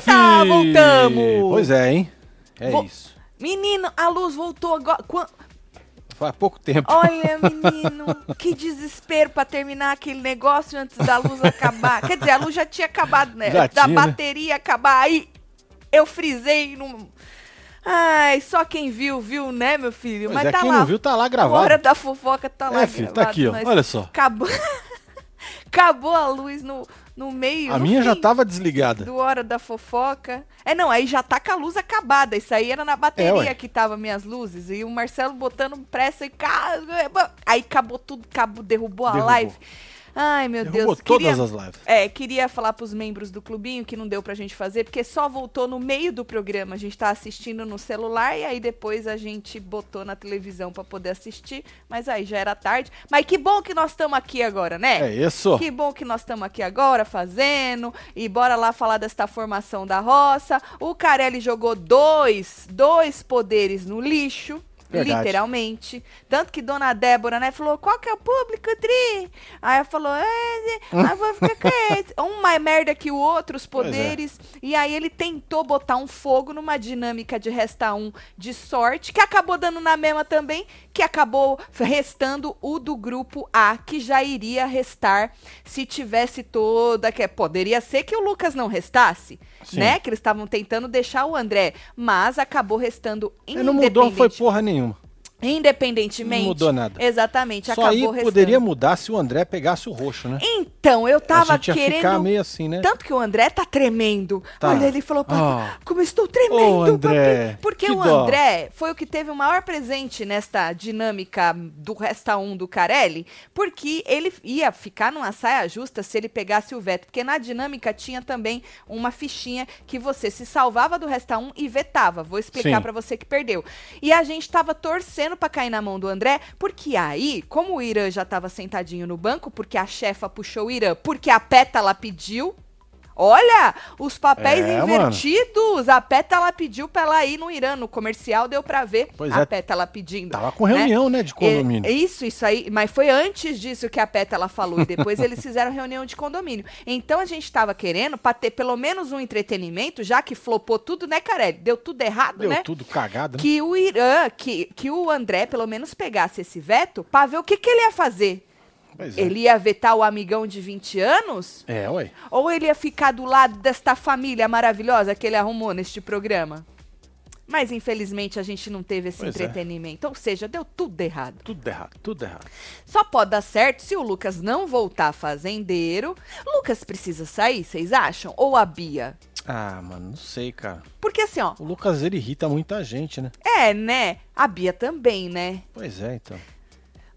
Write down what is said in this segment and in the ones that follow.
Fi! voltamos! Pois é, hein? É Vo- isso. Menino, a luz voltou agora. Quan- Faz pouco tempo. Olha, menino, que desespero pra terminar aquele negócio antes da luz acabar. Quer dizer, a luz já tinha acabado, né? Já da tinha, né? bateria acabar. Aí eu frisei num. Ai, só quem viu, viu, né, meu filho? Pois Mas é, tá quem lá. não viu tá lá gravado. Hora da fofoca tá lá. É, filho, tá gravado, aqui, ó. Olha só. Acabou. Acabou a luz no, no meio. A no minha já tava desligada. Do Hora da Fofoca. É, não, aí já tá com a luz acabada. Isso aí era na É, bateria ué. que tava minhas luzes. E o Marcelo botando pressa e. Aí acabou tudo, acabou, derrubou a Derrubou. live. Ai, meu Derrubou Deus. todas queria, as lives. É, queria falar pros membros do clubinho que não deu pra gente fazer, porque só voltou no meio do programa. A gente tá assistindo no celular e aí depois a gente botou na televisão pra poder assistir. Mas aí já era tarde. Mas que bom que nós estamos aqui agora, né? É isso. Que bom que nós estamos aqui agora fazendo. E bora lá falar desta formação da roça. O Carelli jogou dois, dois poderes no lixo. Verdade. Literalmente. Tanto que Dona Débora, né, falou: qual que é o público, Tri? Aí ela falou: é, aí vou ficar com esse. Um mais merda que o outro, os é. poderes. E aí ele tentou botar um fogo numa dinâmica de resta um de sorte, que acabou dando na mesma também, que acabou restando o do grupo A, que já iria restar se tivesse toda. Que poderia ser que o Lucas não restasse, Sim. né? Que eles estavam tentando deixar o André, mas acabou restando Ele não mudou, foi independente- porra nenhuma. Independentemente. Não mudou nada. Exatamente, Só acabou aí restando. poderia mudar se o André pegasse o roxo, né? Então, eu a tava gente ia querendo. ficar meio assim, né? Tanto que o André tá tremendo. Tá. Olha, ele falou, papai, Ah. como eu estou tremendo. Ô, André, papai." Porque que o dó. André foi o que teve o maior presente nesta dinâmica do Resta 1 do Carelli, porque ele ia ficar numa saia justa se ele pegasse o veto. Porque na dinâmica tinha também uma fichinha que você se salvava do Resta 1 e vetava. Vou explicar pra você que perdeu. E a gente tava torcendo pra cair na mão do André, porque aí, como o Irã já tava sentadinho no banco, porque a chefa puxou o Irã, porque a Pétala pediu. Olha, os papéis É, mano. invertidos. A Pétala pediu pra ela ir no Irã. No comercial deu pra ver Pois a é. Pétala pedindo. Tava com reunião, né, de condomínio. É, isso, isso aí. Mas foi antes disso que a Pétala falou. E depois eles fizeram reunião de condomínio. Então a gente tava querendo pra ter pelo menos um entretenimento, já que flopou tudo, né, Carelli? Deu tudo errado, Deu né? tudo cagado, né? que o Irã, que, que o André pelo menos pegasse esse veto pra ver o que, que ele ia fazer. Pois é. Ele ia vetar o amigão de 20 anos? É, ué. Ou ele ia ficar do lado desta família maravilhosa que ele arrumou neste programa? Mas infelizmente a gente não teve esse Pois é. entretenimento. Ou seja, deu tudo errado. Tudo errado, tudo errado. Só pode dar certo se o Lucas não voltar fazendeiro. Lucas precisa sair, vocês acham? Ou a Bia? Ah, mano, não sei, cara. Porque assim, ó. O Lucas, ele irrita muita gente, né? É, né? A Bia também, né? Pois é, então.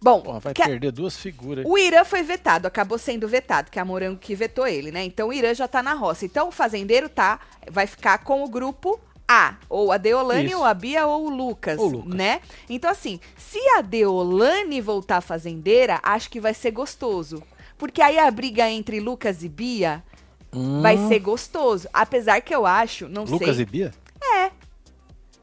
Bom, Porra, vai a- perder duas figuras. O Irã foi vetado, acabou sendo vetado, que é a Morango que vetou ele, né? Então o Irã já tá na roça. Então o fazendeiro tá, vai ficar com o grupo A, ou a Deolane, Isso. ou a Bia, ou o Lucas, o Lucas. né? Então assim, se a Deolane voltar fazendeira, acho que vai ser gostoso. Porque aí a briga entre Lucas e Bia vai Hum, ser gostoso. Apesar que eu acho, não Lucas sei. e Bia?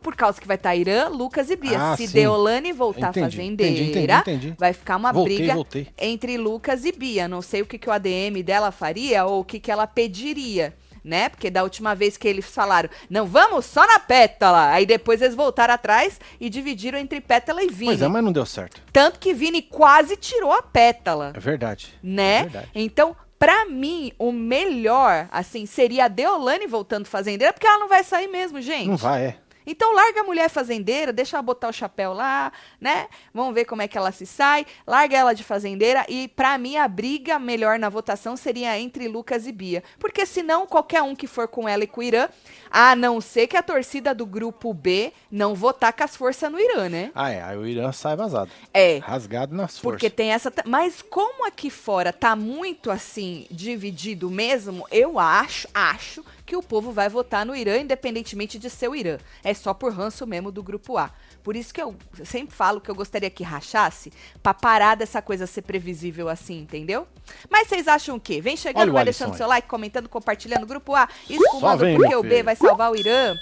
Por causa que vai estar Irã, Lucas e Bia. Ah, Se sim. Deolane voltar Entendi, fazendeira, entendi, entendi, entendi. vai ficar uma Voltei, briga voltei. entre Lucas e Bia. Não sei o que, que o ADM dela faria ou o que, que ela pediria. Né? Porque da última vez que eles falaram, não, vamos só na pétala. Aí depois eles voltaram atrás e dividiram entre pétala e Vini. Pois é, mas não deu certo. Tanto que Vini quase tirou a pétala É verdade. né? É verdade. Então, pra mim, o melhor, assim, seria a Deolane voltando fazendeira, porque ela não vai sair mesmo, gente. Não vai, é. Então larga a mulher fazendeira, deixa ela botar o chapéu lá, né? Vamos ver como é que ela se sai. Larga ela de fazendeira e pra mim a briga melhor na votação seria entre Lucas e Bia, porque senão qualquer um que for com ela e com o Irã, a não ser que a torcida do grupo B não votar com as forças no Irã, né? Ah, é. Aí o Irã sai vazado. É. Rasgado nas Porque forças. tem essa. Mas como aqui fora tá muito assim, dividido mesmo, eu acho, acho que o povo vai votar no Irã, independentemente de ser o Irã. É só por ranço mesmo do grupo A. Por isso que eu sempre falo que eu gostaria que rachasse pra parar dessa coisa ser previsível assim, entendeu? Mas vocês acham o quê? Vem chegando, Olha vai deixando aí. seu like, comentando, compartilhando. Grupo A, espumando porque o B vai salvar o Irã.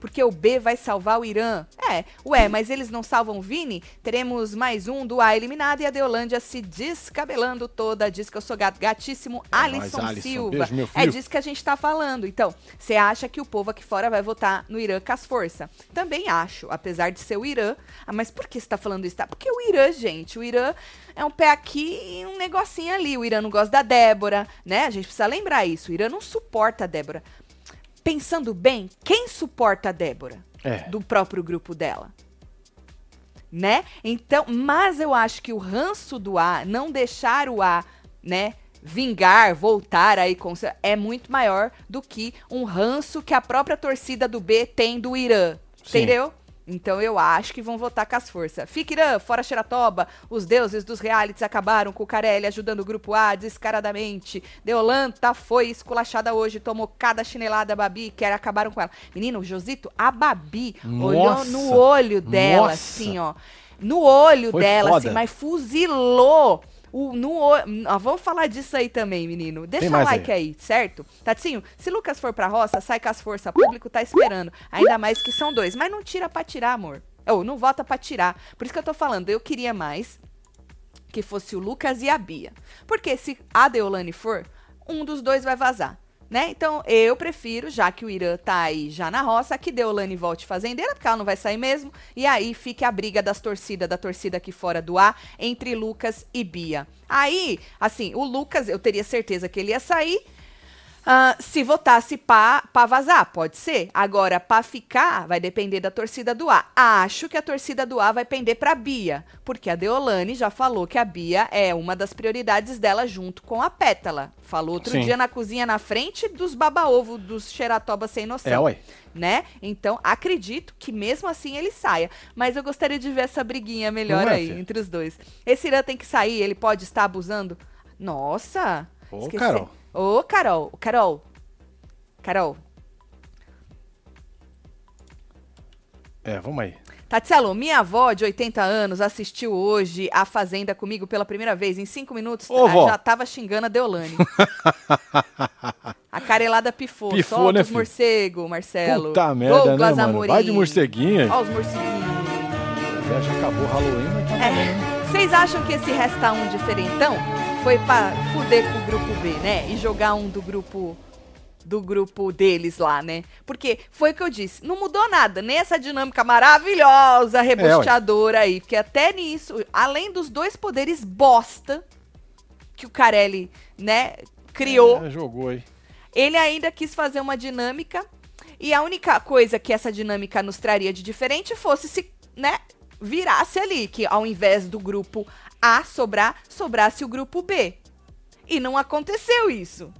Porque o B vai salvar o Irã. É, ué, mas eles não salvam o Vini? Teremos mais um do A eliminado e a Deolândia se descabelando toda. Diz que eu sou gato, gatíssimo. Alisson, nóis, Alisson. Silva. Beijo, é disso que a gente tá falando. Então, você acha que o povo aqui fora vai votar no Irã com as forças? Também acho, apesar de ser o Irã. Ah, mas por que você tá falando isso? Tá? Porque o Irã, gente, o Irã é um pé aqui e um negocinho ali. O Irã não gosta da Débora, né? A gente precisa lembrar isso. O Irã não suporta a Débora. Pensando bem, quem suporta a Débora? É. Do próprio grupo dela. Né? Então, mas eu acho que o ranço do A, não deixar o A, né, vingar, voltar aí com é muito maior do que um ranço que a própria torcida do B tem do Irã. Sim. Entendeu? Então eu acho que vão votar com as forças. Fica Irã, fora Xeratoba, os deuses dos realities acabaram com o Carelli ajudando o grupo A descaradamente. Deolanta foi esculachada hoje, tomou cada chinelada a Babi, que era, acabaram com ela. Menino, Josito, a Babi olhou Nossa. no olho dela, Nossa. assim, ó. No olho Foi dela, foda. assim, mas fuzilou. O, no, ó, vamos falar disso aí também, menino. Deixa o like aí. certo? Tatinho, se Lucas for pra roça, sai com as forças. O público tá esperando. Ainda mais que são dois. Mas não tira pra tirar, amor. Ou não vota pra tirar. Por isso que eu tô falando, eu queria mais que fosse o Lucas e a Bia. Porque se a Deolane for, um dos dois vai vazar. Né? Então, eu prefiro, já que o Irã tá aí já na roça, que Deolane volte fazendeira, porque ela não vai sair mesmo. E aí fique a briga das torcidas, da torcida aqui fora do A, entre Lucas e Bia. Aí, assim, o Lucas, eu teria certeza que ele ia sair. Ah, se votasse pra, pra vazar, pode ser. Agora, pra ficar, vai depender da torcida do A. Acho que a torcida do A vai pender pra Bia, porque a Deolane já falou que a Bia é uma das prioridades dela junto com a Pétala. Falou outro Sim. dia na cozinha na frente dos baba-ovo dos xeratoba sem noção. É, ué. Né? Então, acredito que mesmo assim ele saia. Mas eu gostaria de ver essa briguinha melhor é, aí filho? entre os dois. Esse Irã tem que sair, ele pode estar abusando? Nossa! Ô, esqueci. Carol. Ô, Carol. Carol. Carol. É, vamos aí. Tatselo, minha avó de 80 anos assistiu hoje a Fazenda comigo pela primeira vez. Em cinco minutos, Ô, ah, já tava xingando a Deolane. a carelada pifou. Pifou, Solta né, os filho? morcego, Marcelo. Puta merda, Douglas né, mano? Amorim. Vai de morceguinha. Ó os morceguinhos. Já, já acabou o Halloween, mas tá É. Vocês acham que esse resta um diferentão foi pra fuder com o grupo B, né? E jogar um do grupo do grupo deles lá, né? Porque foi o que eu disse, não mudou nada, nem essa dinâmica maravilhosa, rebosteadora aí, porque até nisso, além dos dois poderes bosta que o Carelli, né, criou, É, jogou aí. ele ainda quis fazer uma dinâmica e a única coisa que essa dinâmica nos traria de diferente fosse se, né, virasse ali, que ao invés do grupo A sobrar, sobrasse o grupo B. E não aconteceu isso.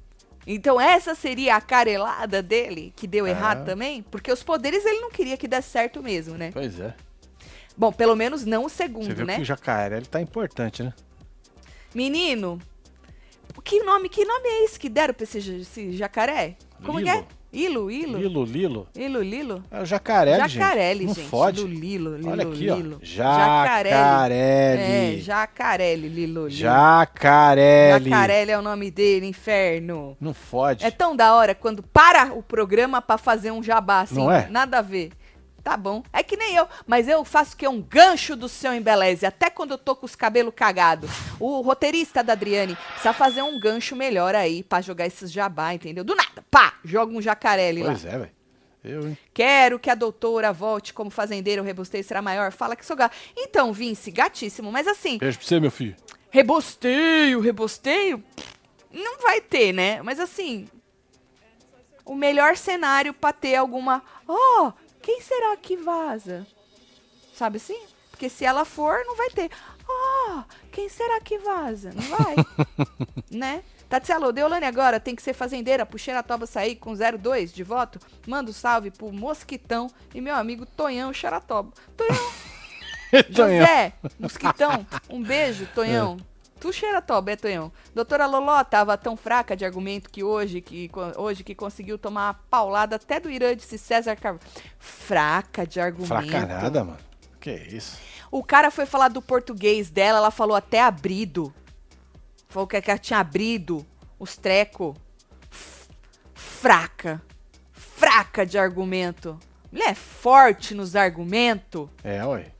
Então essa seria a carelada dele, que deu É. errado também, porque os poderes ele não queria que desse certo mesmo, né? Pois é. Bom, pelo menos não o Você segundo, viu né? que o jacaré ele tá importante, né? Menino, que nome, que nome é esse que deram pra esse, esse jacaré? Como que é? Ilo, Ilo? Lilo, Lilo. Ilo, Lilo? É o gente. Jacarelli, Não gente. fode. Lilo, Lilo, Lilo, Olha aqui, Lilo. ó. Jacarelli. É, Jacarelli, Lilo, Lilo. Jacarelli. Jacarelli é o nome dele, inferno. Não fode. É tão da hora quando para o programa pra fazer um jabá, assim. Não é? Nada a ver. Tá bom. É que nem eu, mas eu faço que é um gancho do seu embeleze, até quando eu tô com os cabelos cagados. O roteirista da Adriane precisa fazer um gancho melhor aí pra jogar esses jabá, entendeu? Do nada, pá, joga um jacarelli lá. Pois é, velho. Eu, hein? Quero que a doutora volte como fazendeira, o rebosteio será maior. Fala que sou gato. Então, Vince, gatíssimo. Mas assim, Beijo pra você, meu filho. rebosteio, rebosteio, não vai ter, né? Mas assim, o melhor cenário pra ter alguma. Ó, quem será que vaza? Sabe assim? Porque se ela for, não vai ter. Ó, quem será que vaza? Não vai. né? Tatselo, Deolane agora tem que ser fazendeira pro Xeratoba sair com 02 de voto. Manda um salve pro Mosquitão e meu amigo Tonhão Xeratoba. Tonhão, Tonhão. José, Mosquitão, um beijo, Tonhão. Tu cheira to, Betonhão. Doutora Loló tava tão fraca de argumento que hoje que, hoje que conseguiu tomar uma paulada até do Irã, disse César Carvalho. Fraca de argumento. Fraca nada, mano. Que isso. O cara foi falar do português dela, ela falou até abrido. Falou que ela tinha abrido os treco. Fraca. Fraca de argumento. Mulher forte nos argumentos. É, ué.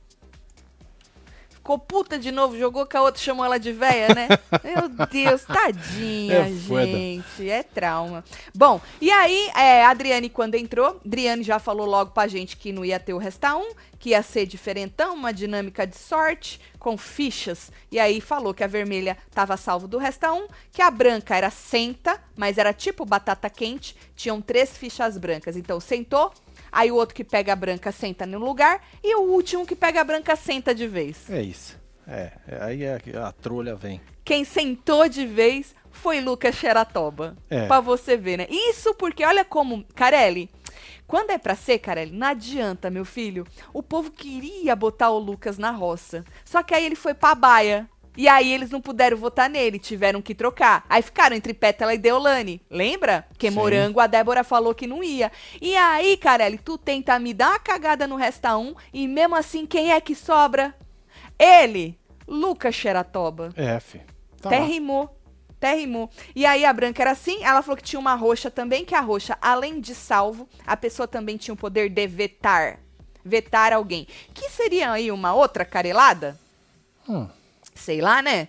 Ficou puta de novo, jogou com a outra, chamou ela de véia, né? Meu Deus, tadinha, É foda. gente. É trauma. Bom, e aí, é, a Adriane, quando entrou, Adriane já falou logo pra gente que não ia ter o Resta 1, que ia ser diferentão, uma dinâmica de sorte, com fichas. E aí falou que a vermelha tava salvo do Resta 1, que a branca era senta, mas era tipo batata quente, tinham três fichas brancas. Então, sentou, Aí o outro que pega a branca senta no lugar e o último que pega a branca senta de vez. É isso. É, é, aí a, a trolha vem. Quem sentou de vez foi Lucas Xeratoba. É. Pra você ver, né? Isso porque, olha como, Carelli, quando é pra ser, Carelli, não adianta, meu filho. O povo queria botar o Lucas na roça. Só que aí ele foi pra baia. E aí eles não puderam votar nele, tiveram que trocar. Aí ficaram entre Pétala e Deolane. Lembra? Que Sim. Morango, a Débora falou que não ia. E aí, Carelli, tu tenta me dar uma cagada no Resta 1 e mesmo assim quem é que sobra? Ele, Lucas Xeratoba. É, fi. Tá Até lá. rimou. Até rimou. E aí a branca era assim, ela falou que tinha uma roxa também, que a roxa, além de salvo, a pessoa também tinha o poder de vetar. Vetar alguém. Que seria aí uma outra carelada? Hum. Sei lá, né?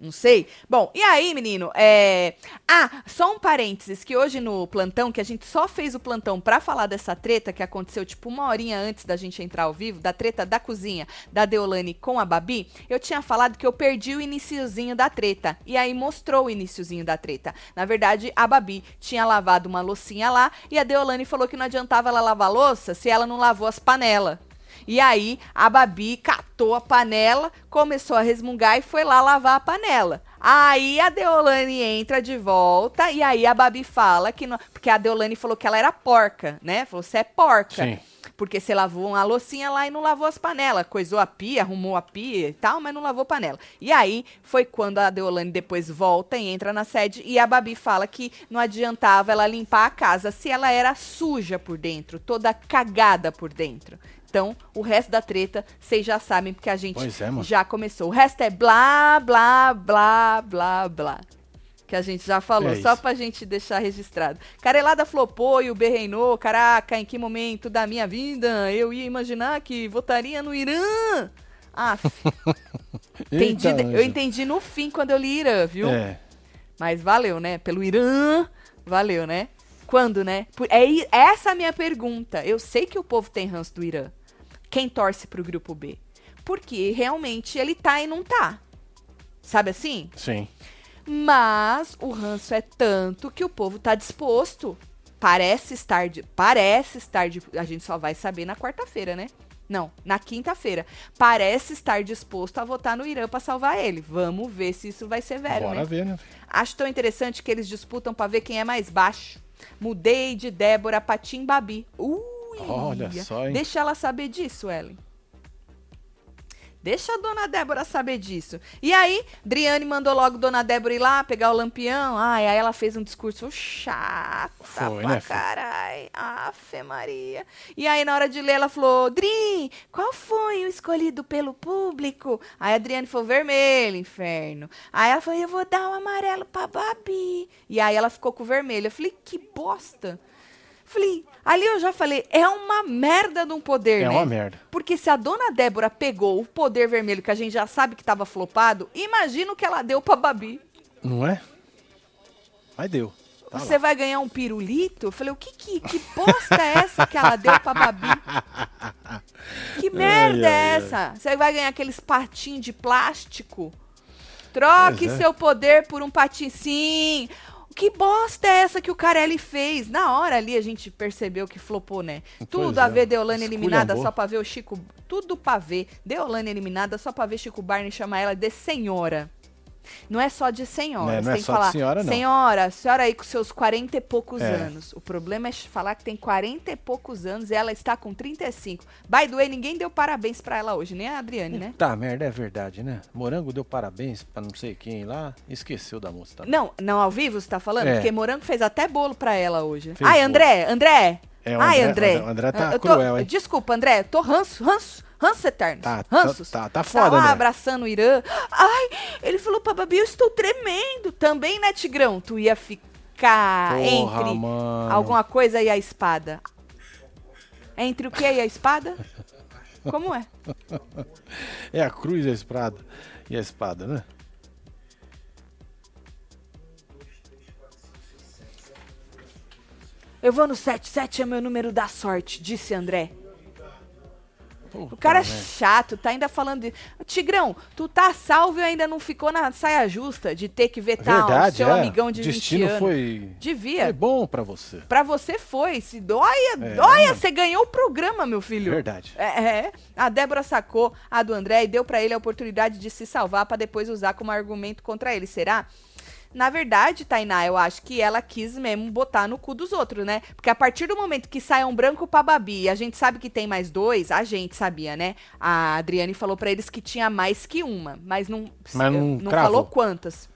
Não sei. Bom, e aí, menino? É... Ah, só um parênteses, que hoje no plantão, que a gente só fez o plantão pra falar dessa treta que aconteceu, tipo, uma horinha antes da gente entrar ao vivo, da treta da cozinha da Deolane com a Babi, eu tinha falado que eu perdi o iniciozinho da treta. E aí mostrou o iniciozinho da treta. Na verdade, a Babi tinha lavado uma loucinha lá e a Deolane falou que não adiantava ela lavar louça se ela não lavou as panelas. E aí a Babi catou a panela, começou a resmungar e foi lá lavar a panela. Aí a Deolane entra de volta e aí a Babi fala que não, porque a Deolane falou que ela era porca, né? Falou você é porca. Sim. Porque você lavou uma loucinha lá e não lavou as panelas. Coisou a pia, arrumou a pia e tal, mas não lavou panela. E aí foi quando a Deolane depois volta e entra na sede e a Babi fala que não adiantava ela limpar a casa se ela era suja por dentro, toda cagada por dentro. Então, o resto da treta, vocês já sabem, porque a gente é, já começou. O resto é blá, blá, blá, blá, blá. Que a gente já falou, É só isso. pra gente deixar registrado. Carelada flopou e o B reinou. Caraca, em que momento da minha vida eu ia imaginar que votaria no Irã? Ah, entendi, eu entendi no fim quando eu li Irã, viu? É. Mas valeu, né? Pelo Irã, valeu, né? Quando, né? É i- essa a minha pergunta. Eu sei que o povo tem ranço do Irã. Quem torce pro grupo B? Porque realmente ele tá e não tá. Sabe assim? Sim. Mas o ranço é tanto que o povo tá disposto. Parece estar de, parece estar de, a gente só vai saber na quarta-feira, né? Não, na quinta-feira. Parece estar disposto a votar no Irã pra salvar ele. Vamos ver se isso vai ser velho, Bora né? ver, né? Acho tão interessante que eles disputam pra ver quem é mais baixo. Mudei de Débora pra Tim Babi. Ui! Olha só, hein? Deixa ela saber disso, Ellen. Deixa a dona Débora saber disso. E aí, Driane mandou logo dona Débora ir lá pegar o lampião. Ai, aí ela fez um discurso chato Foi, pra né, carai. Afe Maria. E aí, na hora de ler, ela falou: Dri, qual foi o escolhido pelo público? Aí a Adriane falou: vermelho, inferno. Aí ela falou: eu vou dar o amarelo pra Babi. E aí ela ficou com o vermelho. Eu falei: que bosta. Falei, ali eu já falei, é uma merda de um poder, É né? uma merda. Porque se a dona Débora pegou o poder vermelho, que a gente já sabe que tava flopado, imagina o que ela deu pra Babi. Não é? Mas deu. Tá Você vai ganhar um pirulito? Eu falei, o que, que, que bosta é essa que ela deu pra Babi? Que merda ai, é ai. essa? Você vai ganhar aqueles patinhos de plástico? Troque é. seu poder por um patinho. Sim! Que bosta é essa que o Carelli fez? Na hora ali a gente percebeu que flopou, né? Tudo a é. ver Deolane eliminada só pra ver o Chico. Tudo pra ver. Deolane eliminada só pra ver Chico Barney chamar ela de senhora. Não é só de senhora. Né, não é tem que só de falar, senhora, não. senhora, a senhora aí com seus 40 e poucos É. anos. O problema é falar que tem 40 e poucos anos e ela está com 35. By the way, ninguém deu parabéns pra ela hoje, nem a Adriane, né? Tá, merda, é verdade, né? Morango deu parabéns pra não sei quem lá, esqueceu da moça. Tá? Não, não ao vivo você tá falando? É. Porque Morango fez até bolo pra ela hoje. Fez Ai. André, André. É, o Ai, André- André. André tá Eu tô- cruel, hein? Desculpa, André, tô ranço, ranço, ranço eterno. Tá, ranços. tá, tá, tá foda, lá André. abraçando o Irã. Ai, ele falou pra Babi, eu estou tremendo. Também, né, Tigrão? Tu ia ficar Porra, entre mano. alguma coisa e a espada. Entre o que e a espada? Como é? É a cruz e a espada. E a espada, né? Eu vou no 7, 7 é meu número da sorte, disse André. Puta O cara é merda. chato, tá ainda falando de. Tigrão, tu tá salvo e ainda não ficou na saia justa de ter que vetar o Verdade, seu é. amigão de o 20 destino anos. foi, Devia. foi bom pra você. Pra você foi. Se doia, É, doia, mano. você ganhou o programa, meu filho. Verdade. É, é. a Débora sacou a do André e deu pra ele a oportunidade de se salvar pra depois usar como argumento contra ele. Será? Na verdade, Tainá, eu acho que ela quis mesmo botar no cu dos outros, né? Porque a partir do momento que sai um branco pra Babi e a gente sabe que tem mais dois, a gente sabia, né? A Adriane falou pra eles que tinha mais que uma, mas não, Mas não não falou quantas.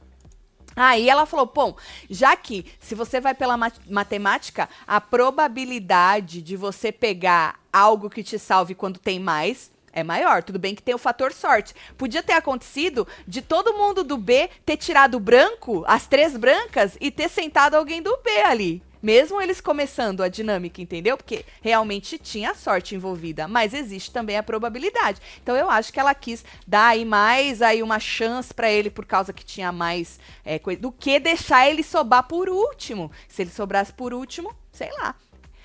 Aí ela falou, pô, já que se você vai pela ma- matemática, a probabilidade de você pegar algo que te salve quando tem mais é maior. Tudo bem que tem o fator sorte. Podia ter acontecido de todo mundo do B ter tirado o branco, as três brancas, e ter sentado alguém do B ali. Mesmo eles começando a dinâmica, entendeu? Porque realmente tinha sorte envolvida, mas existe também a probabilidade. Então eu acho que ela quis dar aí mais aí uma chance pra ele por causa que tinha mais é, coisa, do que deixar ele sobrar por último. Se ele sobrasse por último, sei lá.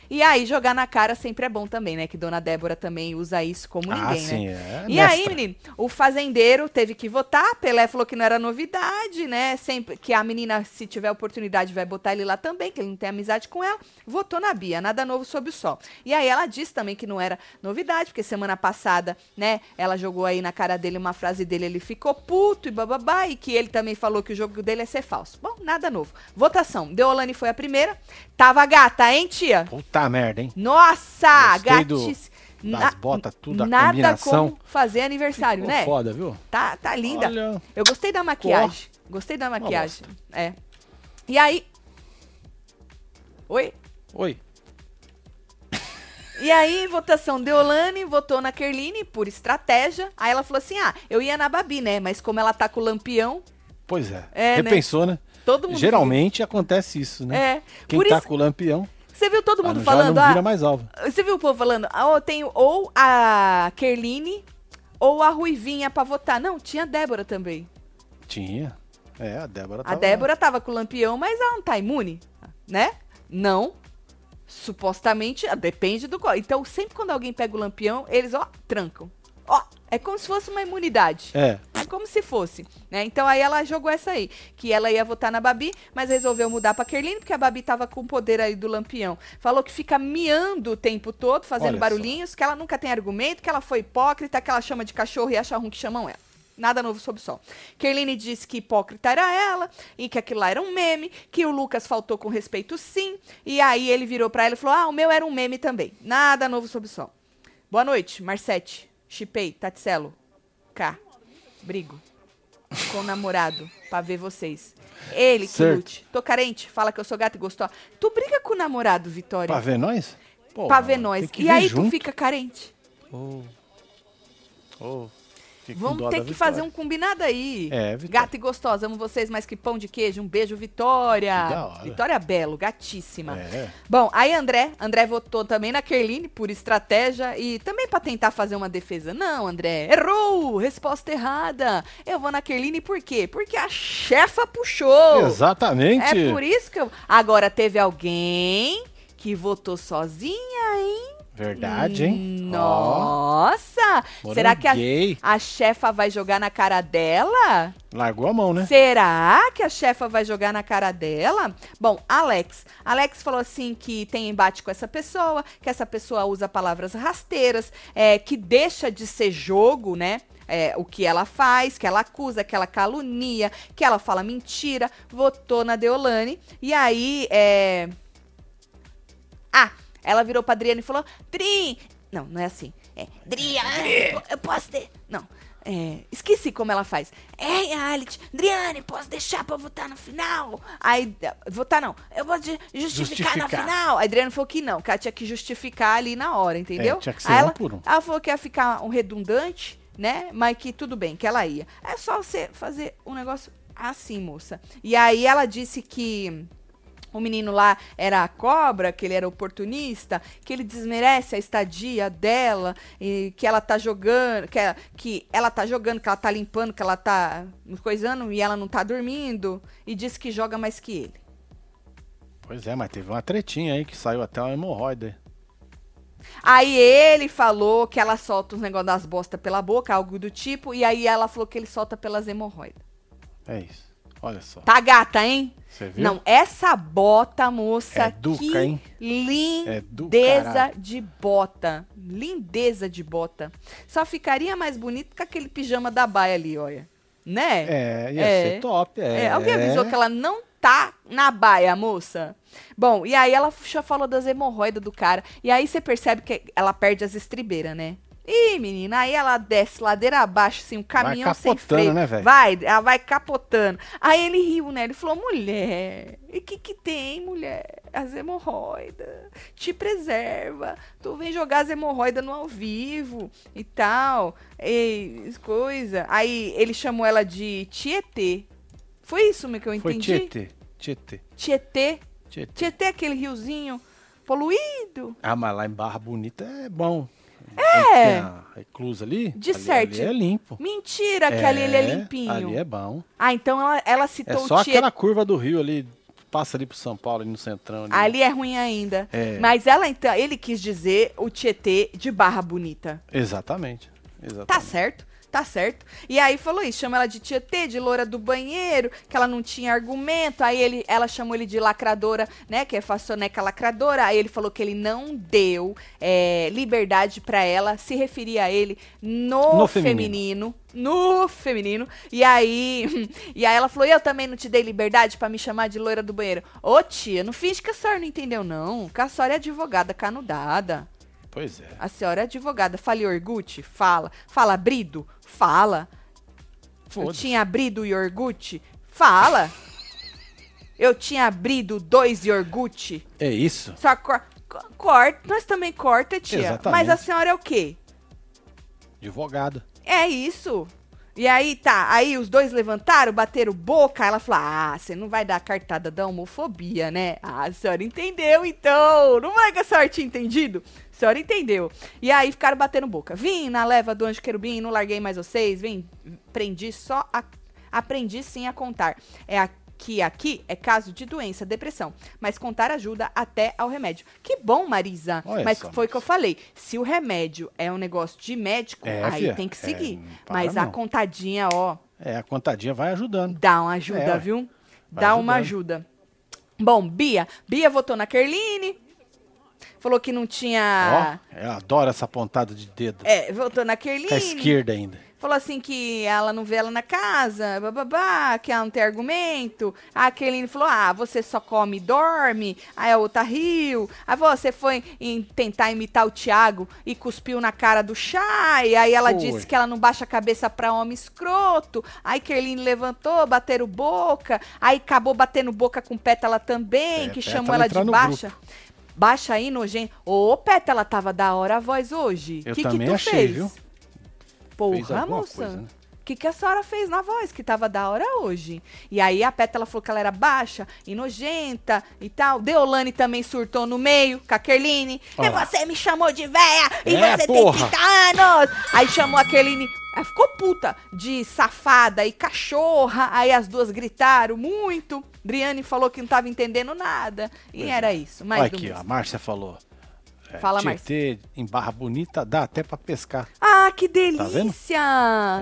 E aí jogar na cara sempre é bom também, né? Que Dona Débora também usa isso como ah, ninguém, né? sim, é. E mestra. aí, menino, o fazendeiro teve que votar. Pelé falou que não era novidade, né? Sempre que a menina, se tiver oportunidade, vai botar ele lá também, que ele não tem amizade com ela. Votou na Bia, nada novo sob o sol. E aí ela disse também que não era novidade, porque semana passada, né, ela jogou aí na cara dele uma frase dele, ele ficou puto e bababá, e que ele também falou que o jogo dele é ser falso. Bom, nada novo. Votação. Deolane foi a primeira. Tava gata, hein, tia? Puta merda, hein? Nossa, gatíssima. das botas, tudo, a Nada combinação. como fazer aniversário, Ficou né? foda, viu? Tá, tá linda. Olha. Eu gostei da maquiagem. Gostei da maquiagem. É. E aí. Oi? Oi. E aí, votação Deolane votou na Kerline por estratégia. Aí ela falou assim: ah, eu ia na Babi, né? Mas como ela tá com o lampião, Pois é. É, né? Repensou, né? todo mundo. Geralmente acontece isso, viu. né? É. Quem por tá isso. com o lampião Você viu todo ah, mundo falando, não ah, vira mais alvo. Você viu o povo falando, ah, eu tenho ou a Kerline ou a Ruivinha pra votar. Não, tinha a Débora também. Tinha. É, a Débora A tava... Débora tava com o lampião, mas ela não tá imune, né? Não. Supostamente, ah, depende do qual. Então, sempre quando alguém pega o lampião, eles, ó, trancam. Ó, é como se fosse uma imunidade. É, É como se fosse, né? Então aí ela jogou essa aí, que ela ia votar na Babi, mas resolveu mudar pra Kerline, porque a Babi tava com o poder aí do lampião. Falou que fica miando o tempo todo, fazendo Olha barulhinhos, que ela nunca tem argumento, que ela foi hipócrita, que ela chama de cachorro e acha ruim que chamam ela. Nada novo sob o sol. Kerline disse que hipócrita era ela, e que aquilo lá era um meme, que o Lucas faltou com respeito sim, e aí ele virou pra ela e falou, ah, o meu era um meme também. Nada novo sob o sol. Boa noite, Marcete, Chipei, Tatselo, K. Brigo com o namorado pra ver vocês. Ele que Certo. lute. Tô carente, fala que eu sou gata e gostosa. Tu briga com o namorado, Vitória? pra ver nós? Pô, pra ver nós. E ver aí junto. tu fica carente. Fico com Vamos ter que fazer um combinado aí. É, Vitória. Gata e gostosa, amo vocês mais que pão de queijo. Um beijo, Vitória. Que da hora. Vitória Belo, gatíssima. É. Bom, aí André, André votou também na Kerline por estratégia e também pra tentar fazer uma defesa. Não, André, errou, resposta errada. Eu vou na Kerline por quê? Porque a chefa puxou. Exatamente. É por isso que eu... Agora teve alguém que votou sozinha, hein? Verdade, hein? Ó, Nossa! Será que a, a chefa vai jogar na cara dela? Largou a mão, né? Será que a chefa vai jogar na cara dela? Bom, Alex. Alex falou assim que tem embate com essa pessoa, que essa pessoa usa palavras rasteiras, é, que deixa de ser jogo, né? é, o que ela faz, que ela acusa, que ela calunia, que ela fala mentira, votou na Deolane. E aí, é... Ah, ela virou pra Adriane e falou: Dri. Não, não é assim. É, Driane, eu posso ter. Não. É, esqueci como ela faz. É, reality. Driane, posso deixar pra votar no final? Aí, votar não. Eu vou justificar, Justificar. no final. A Adriane falou que não, que ela tinha que justificar ali na hora, entendeu? É, tinha que ser Aí um ela, por um. ela falou que ia ficar um redundante, né? Mas que tudo bem, que ela ia. É só você fazer um negócio assim, moça. E aí ela disse que o menino lá era a cobra, que ele era oportunista, que ele desmerece a estadia dela, e que ela tá jogando, que ela, que ela tá jogando, que ela tá limpando, que ela tá coisando e ela não tá dormindo, e diz que joga mais que ele. Pois é, mas teve uma tretinha aí que saiu até uma hemorroida. Aí ele falou que ela solta os negócios das bostas pela boca, algo do tipo, e aí ela falou que ele solta pelas hemorroidas. É isso. Olha só. Tá gata, hein? Você viu? Não, essa bota, moça, É duca, que hein? lindeza É de bota. Lindeza de bota. Só ficaria mais bonito com aquele pijama da baia ali, olha. Né? É, ia É. ser top. É. É, alguém avisou que ela não tá na baia, moça? Bom, e aí ela já falou das hemorroidas do cara. E aí você percebe que ela perde as estribeiras, né? Ih, menina, aí ela desce ladeira abaixo, assim, um caminhão sem capotando, freio. né, velho? Vai, ela vai capotando. Aí ele riu, né? Ele falou, mulher, e que que tem, mulher? As hemorroidas. Te preserva. Tu vem jogar as hemorroidas no ao vivo e tal. E coisa. Aí ele chamou ela de Tietê. Foi isso que eu Foi entendi? Tietê. Tietê. Tietê. Tietê. Tietê, aquele riozinho poluído. Ah, mas lá em Barra Bonita é bom. É. A reclusa ali. De ali, certo. ali é limpo. Mentira que ali ele é limpinho. Ali é bom. Ah, então ela, ela É citou só o Tietê. aquela curva do rio ali, passa ali pro São Paulo, ali no centrão. Ali. Ali é ruim ainda. É. Mas ela então, ele quis dizer o Tietê de Barra Bonita. Exatamente. Exatamente. Tá certo, tá certo. E aí falou isso, chama ela de Tietê, de loura do banheiro, que ela não tinha argumento. Aí ele, ela chamou ele de lacradora, né? Que é façoneca lacradora. Aí ele falou que ele não deu é, liberdade pra ela se referir a ele no, No feminino. feminino. No feminino. E aí, e aí ela falou: Eu também não te dei liberdade pra me chamar de loira do banheiro. Ô tia, não finge que a senhora não entendeu, não. Que a senhora é advogada canudada. Pois é. A senhora é advogada. Fala iogurte? Fala. Fala abrido? Fala. Eu tinha abrido o iogurte? Fala. Eu tinha abrido dois iogurte? É isso. Só cor co- corta. Nós também corta, tia. Exatamente. Mas a senhora é o quê? Advogado. É isso. E aí tá, aí os dois levantaram, bateram boca, ela falou: Ah, você não vai dar a cartada da homofobia, né? Ah, a senhora entendeu então. Não vai que a senhora tinha entendido? A senhora entendeu. E aí ficaram batendo boca. Vim na leva do anjo querubim, não larguei mais vocês, vim, aprendi só a. Aprendi sim a contar. É aqui, aqui é caso de doença, depressão. Mas contar ajuda até ao remédio. Que bom, Marisa. Olha mas só, foi o que eu falei. Se o remédio é um negócio de médico, É, aí tem que é, seguir. não para Mas a não. contadinha, ó, É, a contadinha vai ajudando. dá uma ajuda, É, viu? Dá uma ajudando. ajuda. Bom, Bia. Bia votou na Kerline. Falou que não tinha. Ó, eu adoro essa pontada de dedo. É, votou na a Kerline. esquerda ainda. Falou assim que ela não vê ela na casa, bababá, que ela não tem argumento. A Kerline falou: ah, você só come e dorme. Aí a outra riu. Aí você foi em tentar imitar o Thiago e cuspiu na cara do Chay. Aí ela Foi. disse que ela não baixa a cabeça pra homem escroto. Aí Kerline levantou, bateram boca. Aí acabou batendo boca com Pétala também, É, que Pétala chamou ela de entrar no baixa. Baixa aí, nojento. Ô, Pétala, tava da hora a voz hoje. Eu que que tu achei, fez? viu? Porra, moça. coisa, né? O que, que a senhora fez na voz, que tava da hora hoje? E aí a Pétala falou que ela era baixa e nojenta e tal. Deolane também surtou no meio, com a Kerline. E você me chamou de véia e É, você porra. tem 30 anos. Aí chamou a Kerline, ela ficou puta de safada e cachorra. Aí as duas gritaram muito. Briane falou que não tava entendendo nada. E era isso, mais Olha do aqui, ó, a mesmo. Márcia falou. É, Fala, Tietê, em Barra Bonita, dá até pra pescar. Ah, que vendo? delícia!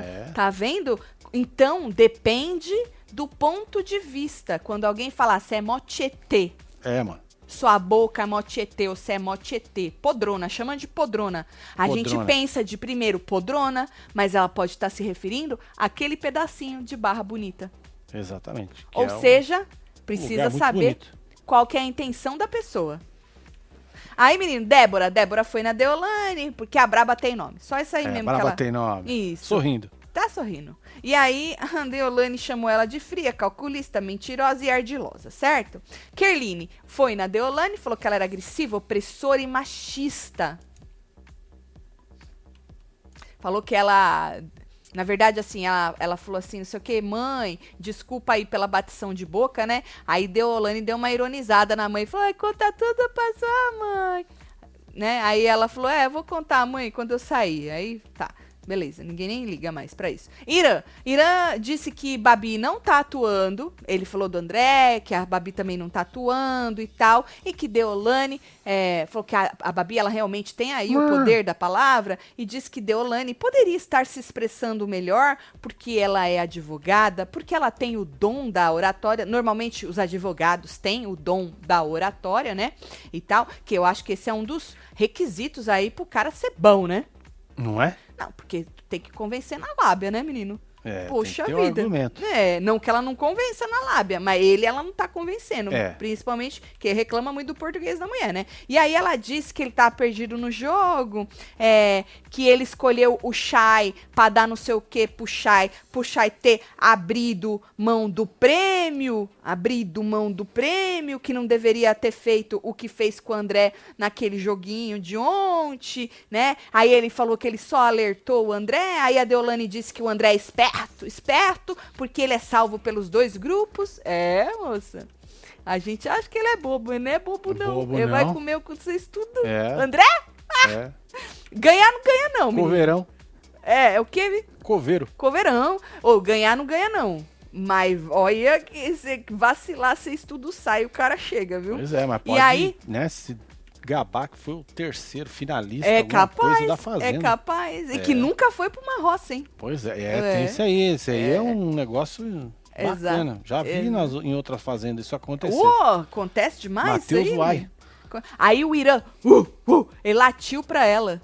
É. Tá vendo? Então, depende do ponto de vista. Quando alguém falar, você é mó tietê. É, mano. sua boca é motietê, você é motietê. Podrona, chama de podrona. A gente Podrona. pensa de primeiro podrona, mas ela pode estar se referindo àquele pedacinho de barra bonita. Exatamente. Ou é um seja, precisa lugar muito saber bonito. qual que é a intenção da pessoa. Aí, menino, Débora. Débora foi na Deolane, porque a Braba tem nome. Só isso aí É, mesmo Braba que ela... tem nome. Isso. Sorrindo. Tá sorrindo. E aí, a Deolane chamou ela de fria, calculista, mentirosa e ardilosa, certo? Kerline foi na Deolane, falou que ela era agressiva, opressora e machista. Falou que ela. Na verdade, assim, ela, ela falou assim, não sei o que, mãe, desculpa aí pela batição de boca, né? Aí Deolane deu uma ironizada na mãe e falou, conta tudo pra sua mãe. Né? Aí ela falou, é, vou contar, mãe, quando eu sair. Aí, tá. Beleza, ninguém nem liga mais pra isso. Irã. Irã disse que Babi não tá atuando. Ele falou do André, que a Babi também não tá atuando e tal. E que Deolane é, falou que a, a Babi, ela realmente tem aí o Mano. poder da palavra. E disse que Deolane poderia estar se expressando melhor porque ela é advogada, porque ela tem o dom da oratória. Normalmente os advogados têm o dom da oratória, né? E tal. Que eu acho que esse é um dos requisitos aí pro cara ser bom, né? Não é? Não, porque tem que convencer na lábia, né, menino? É, Poxa tem que ter um vida. argumento. É, não que ela não convença na lábia, mas ele ela não tá convencendo. É. Principalmente que reclama muito do português da mulher, né? E aí ela disse que ele tá perdido no jogo, é, que ele escolheu o Shai pra dar não sei o que pro Shai, pro Shai ter abrido mão do prêmio, abrido mão do prêmio, que não deveria ter feito o que fez com o André naquele joguinho de ontem, né? Aí ele falou que ele só alertou o André, aí a Deolane disse que o André é esperto, esperto, porque ele é salvo pelos dois grupos. É, moça. A gente acha que ele é bobo, ele não é bobo, não. Bobo ele vai não. comer o que vocês tudo. É. André? É. Ganhar não ganha, não, menino. Coveirão. É, é o que? Coveiro. Coverão. Ou ganhar não ganha, não. Mas olha que se vacilar, vocês tudo sai, o cara chega, viu? Pois é, mas E pode, aí? né, se gabar que foi o terceiro finalista, É capaz, da é Fazenda. capaz. E É. que nunca foi uma roça, hein? Pois é, é, É. tem isso aí. Isso aí é, um negócio bacana. Exato. Já vi É. nas, em outras fazendas isso acontecer. Acontece demais Mateus isso aí. Uai. Aí o Irã, uh, uh, ele latiu pra ela.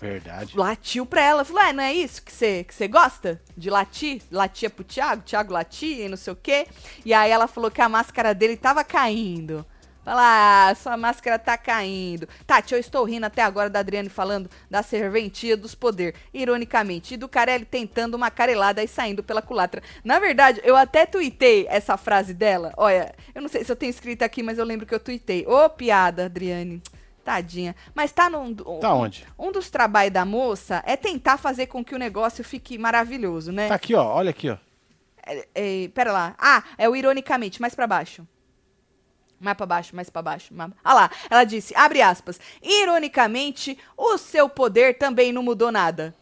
Verdade. Latiu pra ela. Falou, ah, não é isso que você que você gosta? De latir? Latia pro Thiago, Thiago latia e não sei o quê. E aí ela falou que a máscara dele tava caindo. Fala, ah, sua máscara tá caindo. Tati, eu estou rindo até agora da Adriane falando da serventia dos poder, ironicamente. E do Carelli tentando uma carelada e saindo pela culatra. Na verdade, eu até tuitei essa frase dela. Olha, eu não sei se eu tenho escrito aqui, mas eu lembro que eu tuitei. Ô, piada, Adriane. Tadinha. Mas tá num. Tá onde? Um dos trabalhos da moça é tentar fazer com que o negócio fique maravilhoso, né? Tá aqui, ó. Olha aqui, ó. É, é, pera lá. Ah, é o ironicamente, mais pra baixo. Mais pra baixo, mais pra baixo. mais- Ah lá, ela disse, abre aspas, ironicamente, o seu poder também não mudou nada.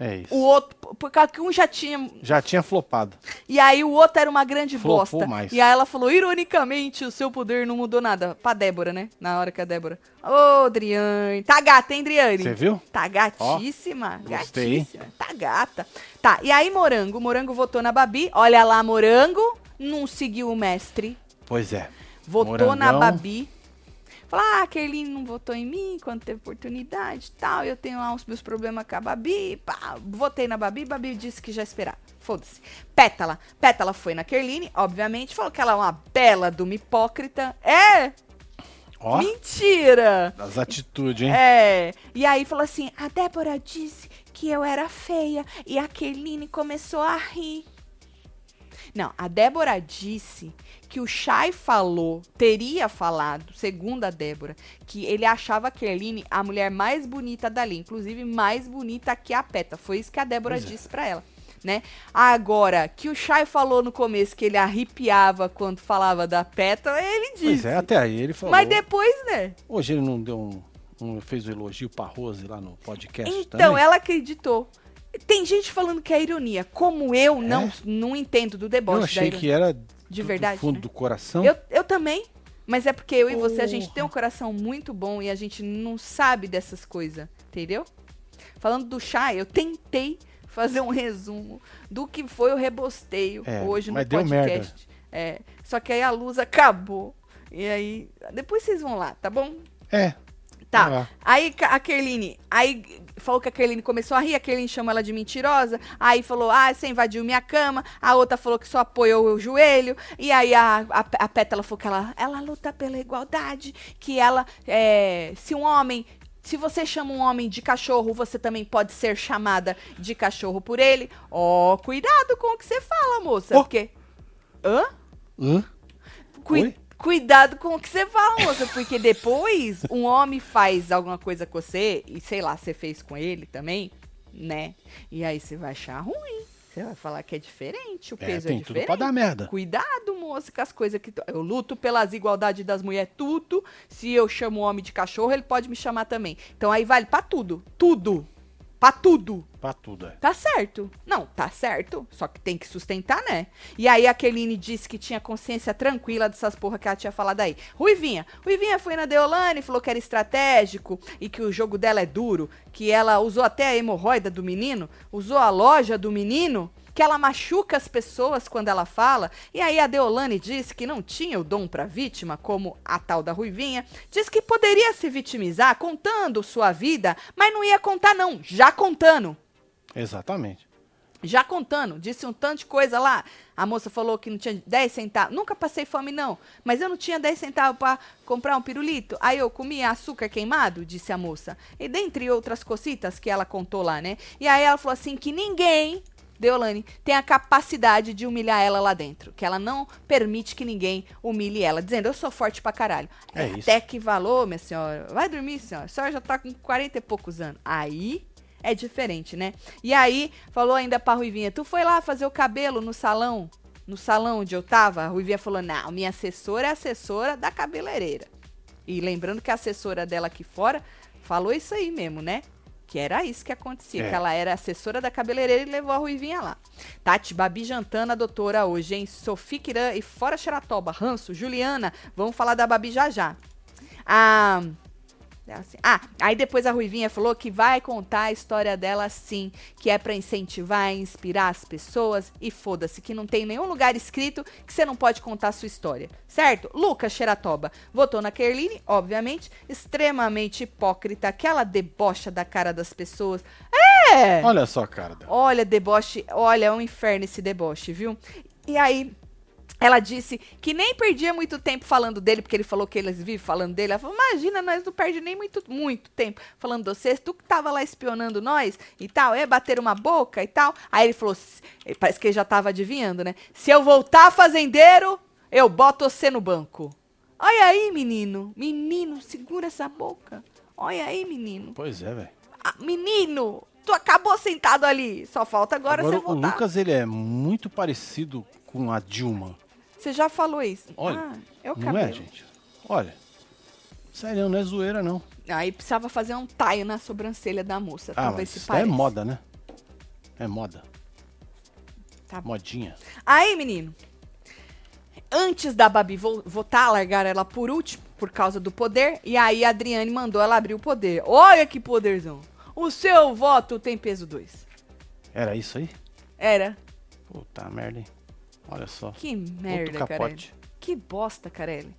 É isso. O outro, por causa que um já tinha, Já tinha flopado. e aí o outro era uma grande Flopou bosta. mais. E aí ela falou, ironicamente, o seu poder não mudou nada. Pra Débora, né? Na hora que a Débora, ô, Adriane, tá gata, hein, Adriane? Você viu? Tá gatíssima, gostei, gatíssima. Tá gata. Tá, e aí Morango? Morango votou na Babi. Olha lá, Morango não seguiu o mestre. Pois é. Votou na Morangão. Babi. Falou, ah, a Kerline não votou em mim quando teve oportunidade e tal. Eu tenho lá os meus problemas com a Babi. Pá, votei na Babi, Babi disse que já esperava. Foda-se. Pétala. Pétala foi na Kerline, obviamente. Falou que ela é uma bela de uma hipócrita. É! Ó, Mentira! as atitudes, hein? É. E aí falou assim: a Débora disse que eu era feia. E a Kerline começou a rir. Não, a Débora disse que o Chay falou, teria falado, segundo a Débora, que ele achava a Kerline a mulher mais bonita dali, inclusive mais bonita que a Peta. Foi isso que a Débora Pois é. disse pra ela, né? Agora, que o Chay falou no começo que ele arrepiava quando falava da Peta, ele disse. Pois é, até aí ele falou. Mas depois, né? Hoje ele não deu um, um- fez um elogio pra Rose lá no podcast Então, também? ela acreditou. Tem gente falando que é ironia. Como eu não, não entendo do Eu deboche da achei que era De do verdade, fundo né? do coração. Eu, eu também. Mas é porque eu e você, a gente tem um coração muito bom e a gente não sabe dessas coisas, entendeu? Falando do chá, eu tentei fazer um resumo do que foi o rebosteio É, hoje no podcast. É, só que aí a luz acabou. E aí, depois vocês vão lá, tá bom? É. Tá. Aí a Kerline, aí falou que a Kerline começou a rir, a Kerline chamou ela de mentirosa, aí falou, ah, você invadiu minha cama, a outra falou que só apoiou o joelho, e aí a, a, a Pétala falou que ela, ela luta pela igualdade, que ela, é, se um homem, se você chama um homem de cachorro, você também pode ser chamada de cachorro por ele. Ó, cuidado com o que você fala, moça, Ó. porque... Hã? Hã? Cui- Oi? Cuidado com o que você fala, moça, porque depois um homem faz alguma coisa com você, e sei lá, você fez com ele também, né? E aí você vai achar ruim. Você vai falar que é diferente, o É, peso é, tem tudo diferente. pra dar merda. Cuidado, moça, com as coisas que. Eu luto pelas igualdades das mulheres, tudo. Se eu chamo o homem de cachorro, ele pode me chamar também. Então aí vale pra tudo. Tudo. Pra tudo. Pra tudo, é. Tá certo. Não, tá certo. Só que tem que sustentar, né? E aí a Keline disse que tinha consciência tranquila dessas porra que ela tinha falado aí. Ruivinha. Ruivinha foi na Deolane, falou que era estratégico e que o jogo dela é duro, que ela usou até a hemorroida do menino, usou a loja do menino, que ela machuca as pessoas quando ela fala. E aí a Deolane disse que não tinha o dom pra vítima, como a tal da Ruivinha. Diz que poderia se vitimizar contando sua vida, mas não ia contar não, já contando. Exatamente. Já contando, disse um tanto de coisa lá. A moça falou que não tinha 10 centavos. Nunca passei fome, não. Mas eu não tinha 10 centavos para comprar um pirulito. Aí eu comia açúcar queimado, disse a moça. E dentre outras cositas que ela contou lá, né? E aí ela falou assim que ninguém, Deolane, tem a capacidade de humilhar ela lá dentro. Que ela não permite que ninguém humilhe ela. Dizendo, eu sou forte pra caralho. É isso. Até que valor, minha senhora. Vai dormir, senhora. A senhora já tá com 40 e poucos anos. Aí é diferente, né? E aí, falou ainda pra Ruivinha, tu foi lá fazer o cabelo no salão? No salão onde eu tava? A Ruivinha falou, não, minha assessora é assessora da cabeleireira. E lembrando que a assessora dela aqui fora falou isso aí mesmo, né? Que era isso que acontecia, É. que ela era assessora da cabeleireira e levou a Ruivinha lá. Tati, Babi jantando a doutora hoje, hein? Sofia Kiran e fora Xeratoba, Ranço, Juliana, vamos falar da Babi já já. Ah, ela assim, Ah, aí depois a Ruivinha falou que vai contar a história dela sim, que é pra incentivar e inspirar as pessoas e foda-se, que não tem nenhum lugar escrito que você não pode contar a sua história, certo? Lucas Xeratoba votou na Kerline, obviamente, extremamente hipócrita, aquela debocha da cara das pessoas. É! Olha só, cara. dela. Olha, deboche, olha, é um inferno esse deboche, viu? E aí, ela disse que nem perdia muito tempo falando dele, porque ele falou que eles vivem falando dele. Ela falou: Imagina, nós não perde nem muito, muito tempo falando de vocês. Tu que tava lá espionando nós e tal, é bater uma boca e tal. Aí ele falou: "Se- eh, Parece que ele já tava adivinhando, né? Se eu voltar fazendeiro, eu boto você no banco. Olha aí, menino. Menino, segura essa boca. Olha aí, menino. Pois é, velho. Ah, menino, tu acabou sentado ali. Só falta agora, Agora, você o voltar. Lucas, ele é muito parecido com a Dilma. Você já falou isso. Olha, ah, é o Não cabelo. é, gente? Olha. Sério, não é zoeira, não. Aí precisava fazer um taio na sobrancelha da moça. Ah, talvez se é moda, né? É moda. Tá bom. Modinha. Aí, menino, antes da Babi vo- votar, largaram ela por último, por causa do poder, e aí a Adriane mandou ela abrir o poder. Olha que poderzão. O seu voto tem peso 2. Era isso aí? Era. Puta merda, hein? Olha só. Que merda, Carelli. Que bosta, Carelli.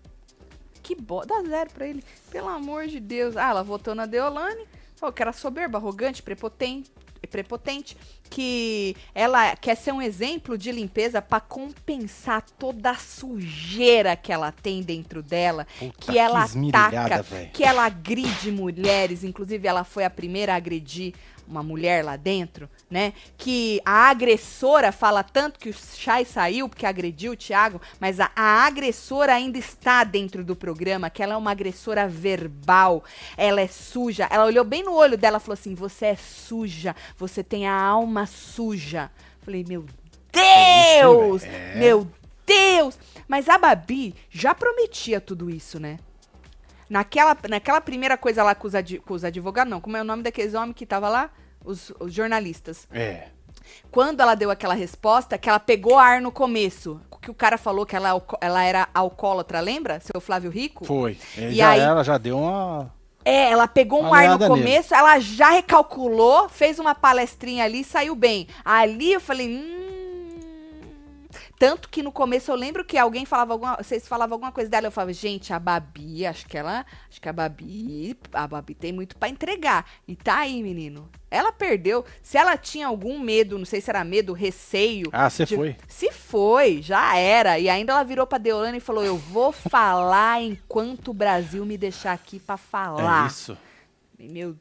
Que bosta. Dá zero pra ele. Pelo amor de Deus. Ah, ela votou na Deolane. Falou que era soberba, arrogante, prepotente. Prepotente, que ela quer ser um exemplo de limpeza pra compensar toda a sujeira que ela tem dentro dela, Puta, que ela que esmirilhada, ataca, velho. que ela agride mulheres, inclusive ela foi a primeira a agredir uma mulher lá dentro, né? Que a agressora fala tanto que o Chay saiu porque agrediu o Thiago, mas a, a agressora ainda está dentro do programa, que ela é uma agressora verbal, ela é suja. Ela olhou bem no olho dela e falou assim: "Você é suja, você tem a alma suja". Falei: "Meu Deus! velho? É. Meu Deus! Mas a Babi já prometia tudo isso, né? Naquela, naquela primeira coisa lá com os, adi- com os advogados, não, como é o nome daqueles homens que tava lá? Os, os jornalistas. É. Quando ela deu aquela resposta, que ela pegou ar no começo, que o cara falou que ela, é ela era alcoólatra, lembra? Seu Flávio Rico? Foi. E já aí- ela já deu uma. É, ela pegou um ar no olhada nele. começo, ela já recalculou, fez uma palestrinha ali e saiu bem. Ali eu falei, hum, Tanto que no começo eu lembro que alguém falava alguma, vocês falavam alguma coisa dela, eu falava, gente, a Babi, acho que ela, acho que a Babi, a Babi tem muito para entregar. E tá aí, menino. Ela perdeu. Se ela tinha algum medo, não sei se era medo, receio. Ah, você de- foi. Se foi, já era. E ainda ela virou pra Deolane e falou: Eu vou falar enquanto o Brasil me deixar aqui pra falar. É isso. Meu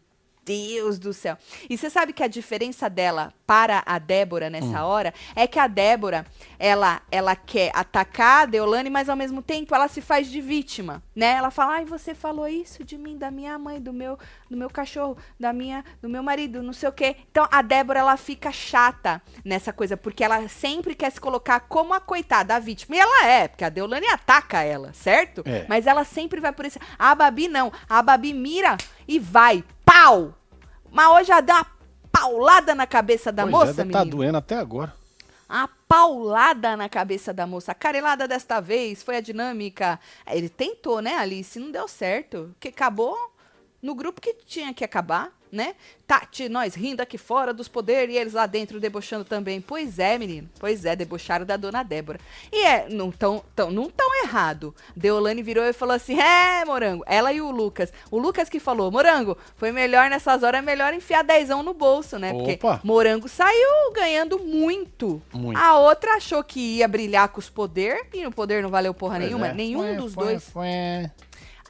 Deus do céu. E você sabe que a diferença dela para a Débora nessa hora é que a Débora, ela, ela quer atacar a Deolane, mas ao mesmo tempo ela se faz de vítima, né? Ela fala: "Ai, você falou isso de mim, da minha mãe, do meu, do meu cachorro, da minha, do meu marido, não sei o quê". Então a Débora ela fica chata nessa coisa, porque ela sempre quer se colocar como a coitada, a vítima. E ela é, porque a Deolane ataca ela, certo? É. Mas ela sempre vai por isso. A Babi não. A Babi mira e vai. Pau! Mas hoje já dá uma paulada na cabeça da moça, é, deve tá menino. doendo até agora. A paulada na cabeça da moça. A carelada desta vez foi a dinâmica. Ele tentou, né, Alice? Não deu certo. Que acabou no grupo que tinha que acabar, né? Tati, nós rindo aqui fora dos poderes e eles lá dentro debochando também. Pois é, menino. Pois é, debocharam da dona Débora. E é, não tão, tão, não tão errado. Deolane virou e falou assim: é, Morango. Ela e o Lucas. O Lucas que falou: Morango, foi melhor nessas horas, é melhor enfiar dezão no bolso, né? Porque Opa. Morango saiu ganhando muito. Muito. A outra achou que ia brilhar com os poder e o poder não valeu porra Pois nenhuma. é. Nenhum Foi, dos foi, dois. foi.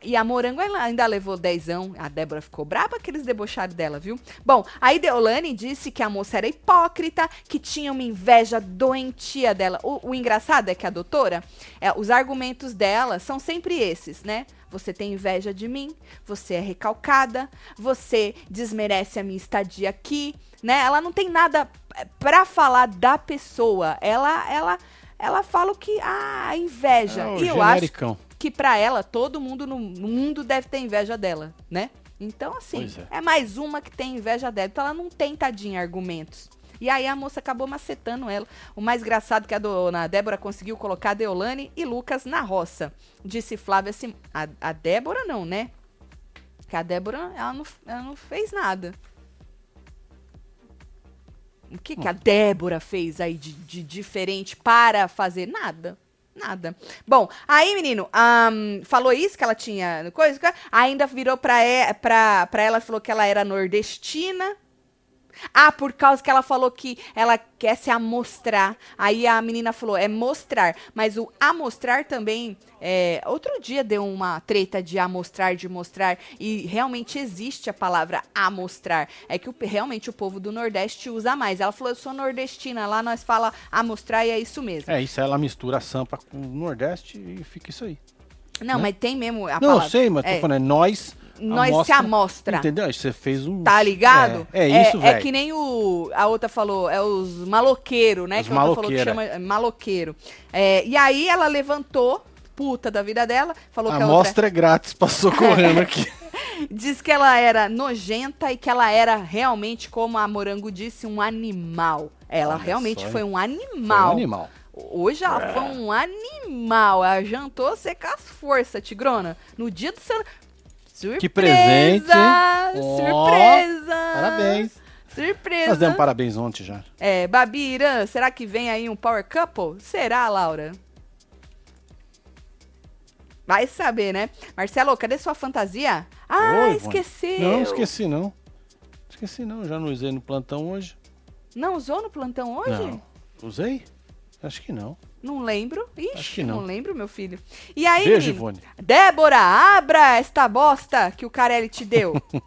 E a Morango ainda levou dezão. A Débora ficou braba que eles debocharam dela, viu? Bom, aí Deolane disse que a moça era hipócrita, que tinha uma inveja doentia dela. O, o engraçado é que a doutora, é, os argumentos dela são sempre esses, né? Você tem inveja de mim, você é recalcada, você desmerece a minha estadia aqui, né? Ela não tem nada é, pra falar da pessoa. Ela, ela, ela fala o que ah, a inveja. É e eu acho. Que pra ela todo mundo no, mundo deve ter inveja dela, né? Então assim, é. é. mais uma que tem inveja dela, então ela não tem tadinha argumentos. E aí a moça acabou macetando ela. O mais engraçado é que a dona Débora conseguiu colocar Deolane e Lucas na roça. Disse Flávia assim, a, a Débora não, né? Que a Débora, ela não, ela não fez nada. O que, que a Débora fez aí de, de diferente para fazer? Nada. Nada. Bom, aí, menino, ahn, falou isso, que ela tinha coisa, ainda virou pra, e- pra, pra ela, falou que ela era nordestina. Ah, por causa que ela falou que ela quer se amostrar. Aí a menina falou, é mostrar. Mas o amostrar também, é, outro dia deu uma treta de amostrar, de mostrar. E realmente existe a palavra amostrar. É que o- realmente o povo do Nordeste usa mais. Ela falou, eu sou nordestina. Lá nós fala amostrar e é isso mesmo. É, isso aí ela mistura a Sampa com o Nordeste e fica isso aí. Não, né? mas tem mesmo a não, palavra. sei, mas tô é, falando, é nós. Nós se amostra. Entendeu? Você fez um. Tá ligado? É, é isso, é, velho. que nem o. A outra falou, é os maloqueiros, né? Os que a outra falou que chama é, maloqueiro. É, e aí ela levantou, puta da vida dela, falou A que a outra. amostra é grátis, passou correndo aqui. Diz que ela era nojenta e que ela era realmente, como a Morango disse, um animal. Ela Olha realmente só, foi um Foi animal. um animal. Hoje ela foi um animal. Ela jantou com as forças, Tigrona. No dia do seu. Surpresa! Que presente? Ó, Surpresa! Parabéns. Surpresa! Nós demos parabéns ontem já. É, Babi Irã, será que vem aí um Power Couple? Será, Laura? Vai saber, né? Marcelo, cadê sua fantasia? Ah, Oi, esqueceu. Não, esqueci não. Esqueci não, já não usei no plantão hoje. Não usou no plantão hoje? Não. Usei? Acho que não. Não lembro. Ixi, não. não. lembro, meu filho. E aí, Beijo, menino? Ivone. Débora, abra esta bosta que o Carelli te deu.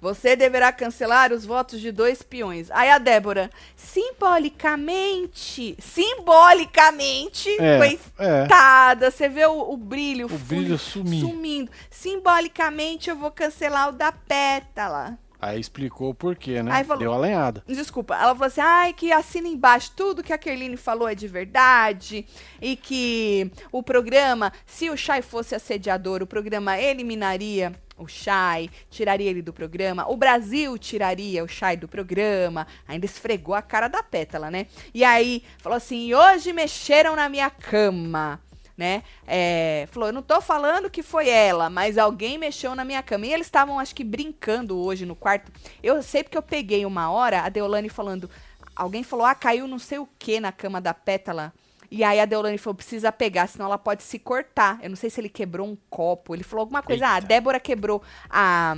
Você deverá cancelar os votos de dois peões. Aí a Débora, simbolicamente, simbolicamente, É, coitada, você vê o, o brilho, O brilho sumir. sumindo. Simbolicamente eu vou cancelar o da pétala. Aí explicou o porquê, né? Aí falou- Deu a lenhada. Desculpa, ela falou assim: ai, que assina embaixo tudo que a Kerline falou é de verdade. E que o programa, se o Chay fosse assediador, o programa eliminaria o Chay, tiraria ele do programa. O Brasil tiraria o Chay do programa. Ainda esfregou a cara da pétala, né? E aí falou assim: hoje mexeram na minha cama. Né? É, falou, eu não tô falando que foi ela, mas alguém mexeu na minha cama. E eles estavam, acho que, brincando hoje no quarto. Eu sei porque eu peguei uma hora a Deolane falando. alguém falou, ah, caiu não sei o que na cama da pétala. E aí a Deolane falou, precisa pegar, senão ela pode se cortar. Eu não sei se ele quebrou um copo. Ele falou alguma coisa. Ah, a Eita. Débora quebrou a,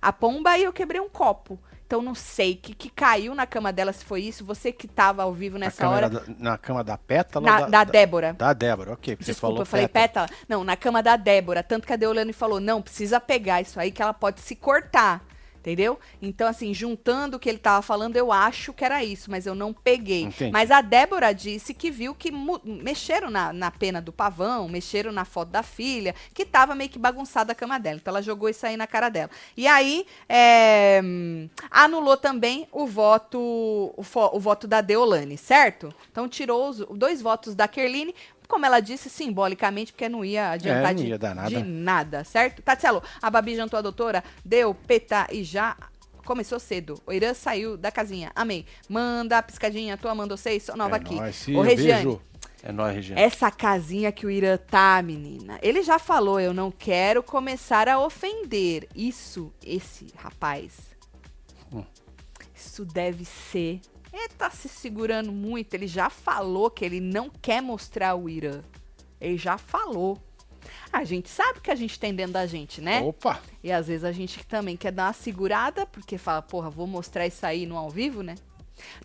a pomba e eu quebrei um copo. Então não sei que, que caiu na cama dela, se foi isso. Você que tava ao vivo nessa hora. da- na cama da pétala? Na, ou da Débora. Da Débora, ok. porque Você Desculpa, falou eu falei pétala. pétala. Não, na cama da Débora. Tanto que a Deolane falou, não, precisa pegar isso aí que ela pode se cortar. Entendeu? Então, assim, juntando o que ele tava falando, eu acho que era isso, mas eu não peguei. Entendi. Mas a Débora disse que viu que mexeram na, na pena do pavão, mexeram na foto da filha, que tava meio que bagunçada a cama dela. Então, ela jogou isso aí na cara dela. E aí, é, anulou também o voto, o, o voto da Deolane, certo? Então, tirou os dois votos da Kerline, como ela disse, simbolicamente, porque não ia adiantar É, não de, ia dar nada. de nada, certo? Tatielo, a Babi jantou a doutora, deu, peta e já começou cedo. O Irã saiu da casinha. Amei. Manda a piscadinha, tô amando vocês, sou nova é aqui. Nóis, Ô, Ciro, Regiane, beijo. É nóis, Regiane. essa casinha que o Irã tá, menina. Ele já falou, eu não quero começar a ofender. Isso, esse rapaz. Hum. Isso deve ser. Ele tá se segurando muito. Ele já falou que ele não quer mostrar o Irã. Ele já falou. A gente sabe que a gente tem dentro da gente, né? Opa! E às vezes a gente também quer dar uma segurada, porque fala, porra, vou mostrar isso aí no ao vivo, né?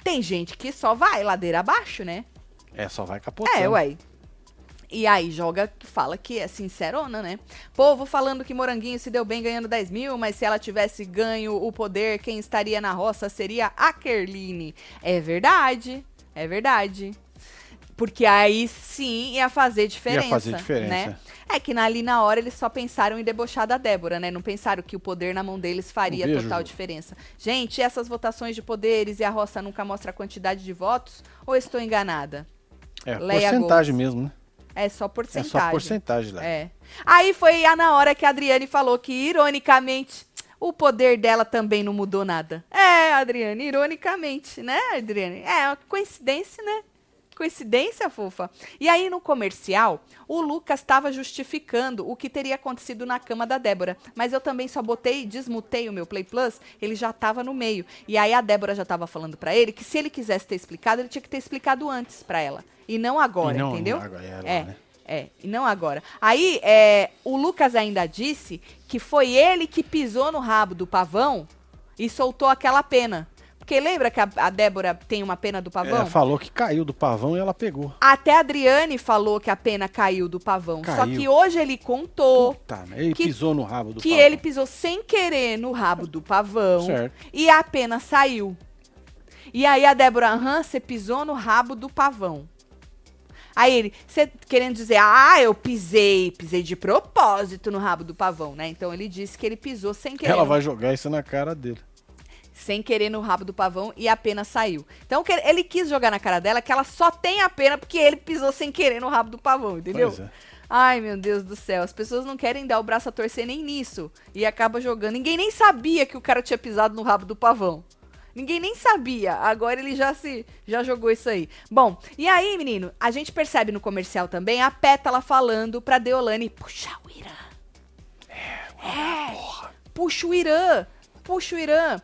Tem gente que só vai ladeira abaixo, né? É, só vai capotando. É, ué. E aí joga, fala que é sincerona, né? Povo falando que Moranguinho se deu bem ganhando 10 mil, mas se ela tivesse ganho o poder, quem estaria na roça seria a Kerline. É verdade, é verdade. Porque aí sim ia fazer diferença. fazer diferença. Né? É que ali na hora eles só pensaram em debochar da Débora, né? Não pensaram que o poder na mão deles faria Um beijo, total Ju. diferença. Gente, essas votações de poderes e a roça nunca mostra a quantidade de votos? Ou estou enganada? É, Leia porcentagem Gomes. mesmo, né? É só É porcentagem. só porcentagem lá. É. Aí foi a na hora que a Adriane falou que, ironicamente, o poder dela também não mudou nada. É, Adriane, ironicamente, né, Adriane? É uma coincidência, né? Coincidência, fofa. E aí, no comercial, o Lucas estava justificando o que teria acontecido na cama da Débora. Mas eu também só botei, desmutei o meu Play Plus, ele já estava no meio. E aí a Débora já estava falando pra ele que se ele quisesse ter explicado, ele tinha que ter explicado antes pra ela. E não agora, E não- entendeu? não agora, é lá, é. né? É, e não agora. Aí, é, o Lucas ainda disse que foi ele que pisou no rabo do pavão e soltou aquela pena. Porque lembra que a, a Débora tem uma pena do pavão? Ela falou que caiu do pavão e ela pegou. Até a Adriane falou que a pena caiu do pavão. Só Caiu. que hoje ele contou Puta, ele que- pisou no rabo do que pavão. ele pisou sem querer no rabo do pavão Certo. e a pena saiu. E aí a Débora, aham, você pisou no rabo do pavão. Aí ele, você querendo dizer, ah, eu pisei, pisei de propósito no rabo do pavão, né? Então ele disse que ele pisou sem querer. Ela vai jogar isso na cara dele. Sem querer no rabo do pavão e a pena saiu. Então ele quis jogar na cara dela que ela só tem a pena porque ele pisou sem querer no rabo do pavão, entendeu? É. Ai, meu Deus do céu. As pessoas não querem dar o braço a torcer nem nisso. E acaba jogando. Ninguém nem sabia que o cara tinha pisado no rabo do pavão. Ninguém nem sabia. Agora ele já se já jogou isso aí. Bom, e aí, menino, a gente percebe no comercial também a Pétala falando pra Deolane, puxa o Irã. É, puxa o Irã. Puxa o Irã.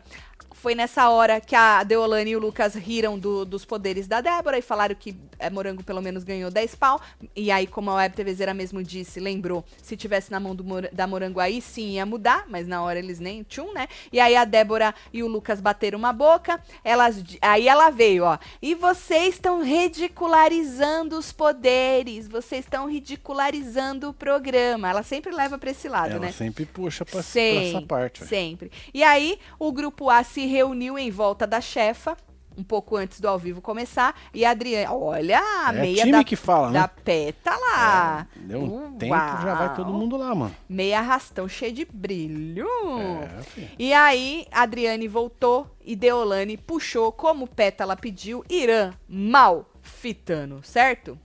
Foi nessa hora que a Deolane e o Lucas riram do- dos poderes da Débora e falaram que é, Morango pelo menos ganhou 10 pau. E aí, como a Web TVzeira mesmo disse, lembrou, se tivesse na mão do da Morango aí, sim ia mudar, mas na hora eles nem tchum, né? E aí a Débora e o Lucas bateram uma boca, elas, aí ela veio, ó. E vocês estão ridicularizando os poderes, vocês estão ridicularizando o programa. Ela sempre leva pra esse lado, Ela né? sempre puxa pra, pra Sempre, essa parte. Sempre. E aí, o grupo A se reuniu em volta da chefa, um pouco antes do ao vivo começar, e a Adriane, olha, a É meia da, que fala, né? da pétala. Deu um Uau. tempo, já vai todo mundo lá, mano. Meia arrastão cheio de brilho. É. E aí, a Adriane voltou e Deolane puxou, como Pétala pediu, Irã mal fitando, certo?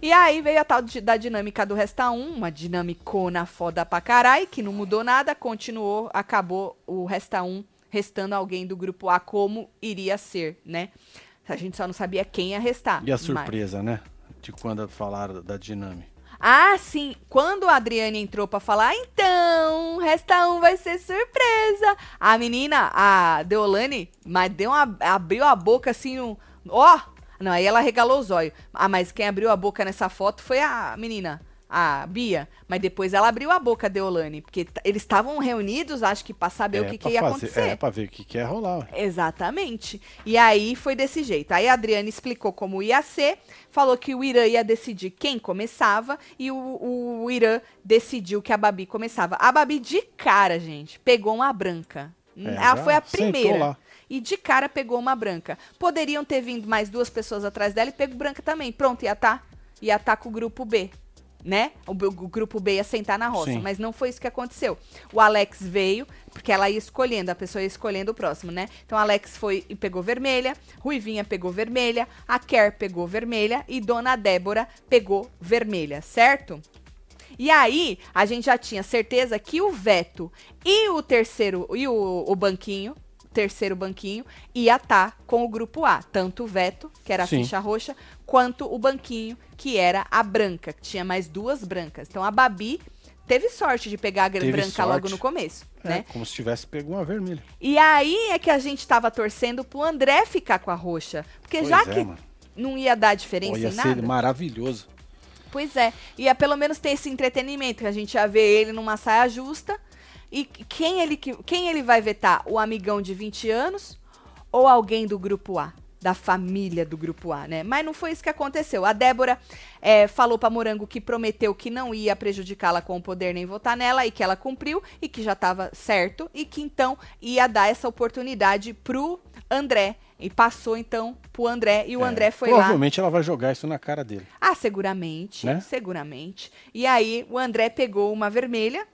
E aí veio a tal de- da dinâmica do Resta 1, uma dinamicona foda pra carai, que não mudou nada, continuou, acabou o Resta 1, restando alguém do grupo A como iria ser, né? A gente só não sabia quem ia restar. E a mas- surpresa, né? De quando falaram da dinâmica. ah, sim. Quando a Adriane entrou pra falar, então, resta um vai ser surpresa. A menina, a Deolane, mas deu uma, abriu a boca assim, um, Ó! Não, aí ela regalou os olhos. Ah, mas quem abriu a boca nessa foto foi a menina, a Bia. Mas depois ela abriu a boca, Deolane. Porque eles estavam reunidos, acho que pra saber o que, que ia fazer- acontecer. É, pra ver o que, que ia rolar. ué. Exatamente. E aí foi desse jeito. Aí a Adriana explicou como ia ser, falou que o Irã ia decidir quem começava e o, o Irã decidiu que a Babi começava. A Babi de cara, gente, pegou uma branca. É, Ela foi a primeira. E de cara pegou uma branca. Poderiam ter vindo mais duas pessoas atrás dela e pego branca também. Pronto, ia estar ia tá com o grupo B. Né? O, o grupo B ia sentar na roça. Sim. Mas não foi isso que aconteceu. O Alex veio, porque ela ia escolhendo, a pessoa ia escolhendo o próximo, né? Então o Alex foi e pegou vermelha, Ruivinha pegou vermelha, a Ker pegou vermelha e Dona Débora pegou vermelha, certo? E aí, a gente já tinha certeza que o veto e o terceiro, e o, o banquinho, terceiro banquinho, ia estar com o grupo A. Tanto o veto, que era a Sim. ficha roxa, quanto o banquinho, que era a branca, que tinha mais duas brancas. Então a Babi teve sorte de pegar a Teve branca logo sorte. no começo, É, né? como se tivesse pego uma vermelha. E aí é que a gente tava torcendo pro André ficar com a roxa. Porque Pois já é, que mano. não ia dar diferença Pô, ia em ser nada. maravilhoso. Pois é. Ia pelo menos ter esse entretenimento, que a gente ia ver ele numa saia justa. E quem ele, que- quem ele vai vetar? O amigão de 20 anos ou alguém do grupo A? Da família do grupo A, né? Mas não foi isso que aconteceu. A Débora é, falou pra Morango que prometeu que não ia prejudicá-la com o poder nem votar nela e que ela cumpriu e que já estava certo e que então ia dar essa oportunidade pro André. E passou então pro André e o É, André foi lá. Provavelmente ela vai jogar isso na cara dele. Ah, seguramente, Né? seguramente. E aí o André pegou uma vermelha,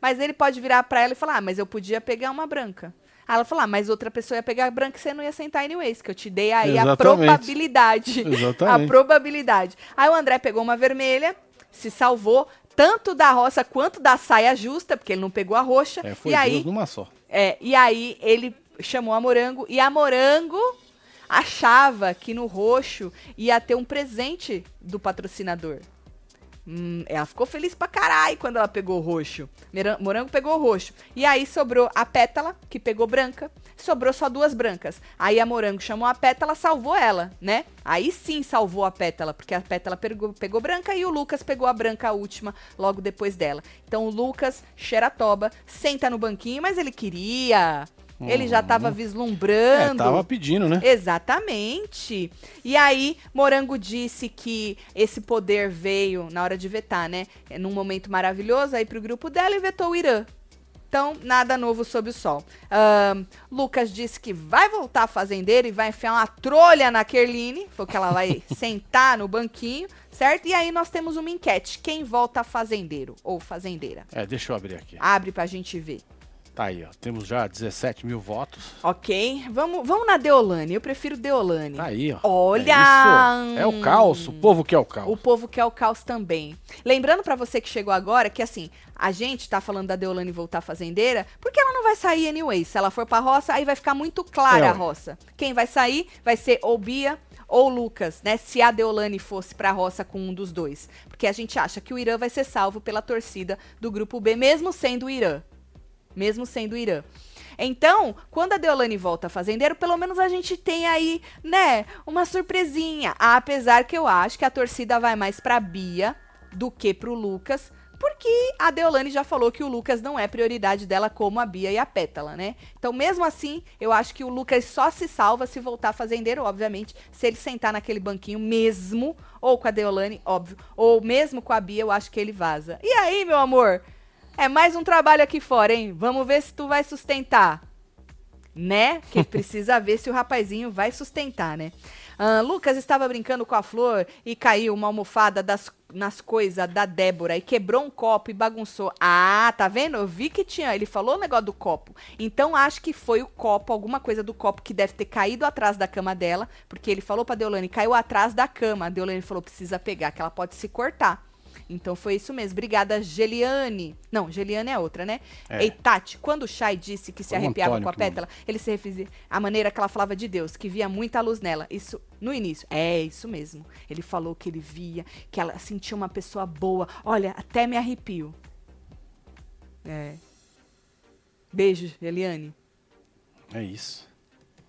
mas ele pode virar pra ela e falar: ah, mas eu podia pegar uma branca. Aí ela falou: ah, mas outra pessoa ia pegar a branca e você não ia sentar anyways, que eu te dei aí a Exatamente. probabilidade. a Exatamente. probabilidade. Aí o André pegou uma vermelha, se salvou, tanto da roça quanto da saia justa, porque ele não pegou a roxa. É, foi e aí numa só. é, e aí ele chamou a Morango e a Morango achava que no roxo ia ter um presente do patrocinador. Hum, ela ficou feliz pra caralho quando ela pegou o roxo. Morango pegou o roxo. E aí sobrou a pétala, que pegou branca. Sobrou só duas brancas. Aí a Morango chamou a pétala, salvou ela, né? Aí sim salvou a pétala, porque a pétala pegou, pegou branca e o Lucas pegou a branca a última, logo depois dela. Então o Lucas, xeratoba, senta no banquinho, mas ele queria. Ele já tava É, vislumbrando. tava pedindo, né? Exatamente. E aí, Morango disse que esse poder veio na hora de vetar, né? É Num momento maravilhoso aí pro grupo dela e vetou o Irã. Então, nada novo sob o sol. Ahn, Lucas disse que vai voltar a fazendeira e vai enfiar uma trolha na Kerline. Foi que ela vai sentar no banquinho, certo? E aí nós temos uma enquete. Quem volta fazendeiro ou fazendeira? É, deixa eu abrir aqui. Abre pra gente ver. Tá aí, ó. Temos já 17 mil votos. Ok? Vamos, vamos na Deolane. Eu prefiro Deolane. Tá aí, ó. Olha! É, isso. é o caos. O povo quer o caos. O povo quer o caos também. Lembrando pra você que chegou agora que assim, a gente tá falando da Deolane voltar fazendeira, porque ela não vai sair anyway. Se ela for pra roça, aí vai ficar muito clara É, a roça. Quem vai sair vai ser ou Bia ou Lucas, né? Se a Deolane fosse pra roça com um dos dois. Porque a gente acha que o Irã vai ser salvo pela torcida do grupo B, mesmo sendo o Irã. Mesmo sendo o Irã. Então, quando a Deolane volta fazendeiro, pelo menos a gente tem aí, né, uma surpresinha. Apesar que eu acho que a torcida vai mais pra Bia do que pro Lucas, porque a Deolane já falou que o Lucas não é prioridade dela como a Bia e a Pétala, né? Então, mesmo assim, eu acho que o Lucas só se salva se voltar fazendeiro, obviamente, se ele sentar naquele banquinho mesmo, ou com a Deolane, óbvio, ou mesmo com a Bia, eu acho que ele vaza. E aí, meu amor? É mais um trabalho aqui fora, hein? Vamos ver se tu vai sustentar. Né? Que precisa ver se o rapazinho vai sustentar, né? Ah, Lucas estava brincando com a flor e caiu uma almofada das, nas coisas da Débora e quebrou um copo e bagunçou. Ah, tá vendo? Eu vi que tinha. Ele falou o negócio do copo. Então acho que foi o copo, alguma coisa do copo que deve ter caído atrás da cama dela, porque ele falou pra Deolane, caiu atrás da cama. A Deolane falou, precisa pegar, que ela pode se cortar. Então foi isso mesmo. Obrigada, Geliane. Não, Geliane é outra, né? É. Ei, Tati, quando o Chay disse que se Foi arrepiava Antônio com a pétala, ele se referia à maneira que ela falava de Deus, que via muita luz nela. Isso no início. É, isso mesmo. Ele falou que ele via, que ela sentia uma pessoa boa. Olha, até me arrepio. É. Beijo, Eliane. É isso.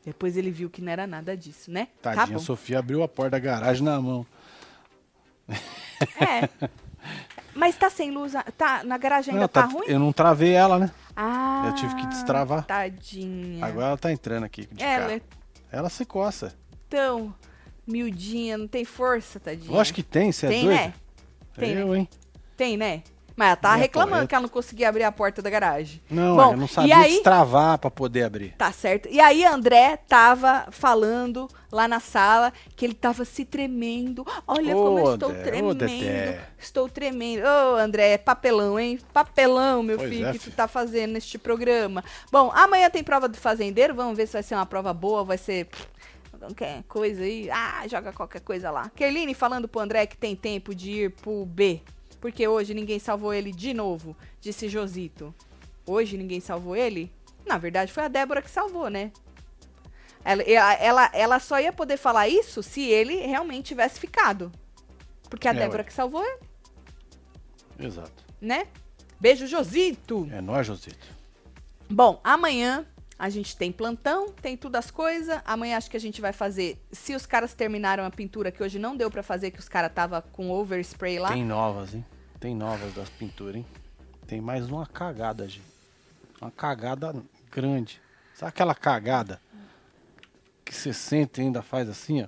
Depois ele viu que não era nada disso, né? tá Tadinha, bom. a Sofia abriu a porta da garagem na mão. É. Mas tá sem luz, tá na garagem ainda Não, tá, tá- ruim? Eu não travei ela, né? Ah. eu tive que destravar. Tadinha. Agora ela tá entrando aqui ela carro. é Ela se coça. tão miudinha, não tem força, tadinha. Lógico que tem, você é tem, doido? né? Tem, eu, hein? Tem, né? Mas ela tá Minha reclamando que ela não conseguia abrir a porta da garagem. Não, Bom, eu não e sabia aí- destravar pra poder abrir. Tá certo. E aí André tava falando lá na sala que ele tava se tremendo. Olha Ô, como eu estou André, tremendo. Dedé. Estou tremendo. Ô, André, é papelão, hein? Papelão, meu Pois filho, é, que tu tá fazendo neste programa. Bom, amanhã tem prova do fazendeiro. Vamos ver se vai ser uma prova boa, vai ser qualquer coisa aí. Ah, joga qualquer coisa lá. Kerline falando pro André que tem tempo de ir pro B. Porque hoje ninguém salvou ele de novo, disse Josito. Hoje ninguém salvou ele? Na verdade, foi a Débora que salvou, né? Ela, ela, ela só ia poder falar isso se ele realmente tivesse ficado. Porque a É, Débora ué. que salvou ele, Exato. né? Beijo, Josito! É nóis, Josito. Bom, amanhã a gente tem plantão, tem tudo as coisas. Amanhã acho que a gente vai fazer. Se os caras terminaram a pintura, que hoje não deu pra fazer, que os caras tava com overspray lá. Tem novas, hein? Tem novas das pinturas, hein? Tem mais uma cagada, gente. Uma cagada grande. Sabe aquela cagada que você sente e ainda faz assim, ó?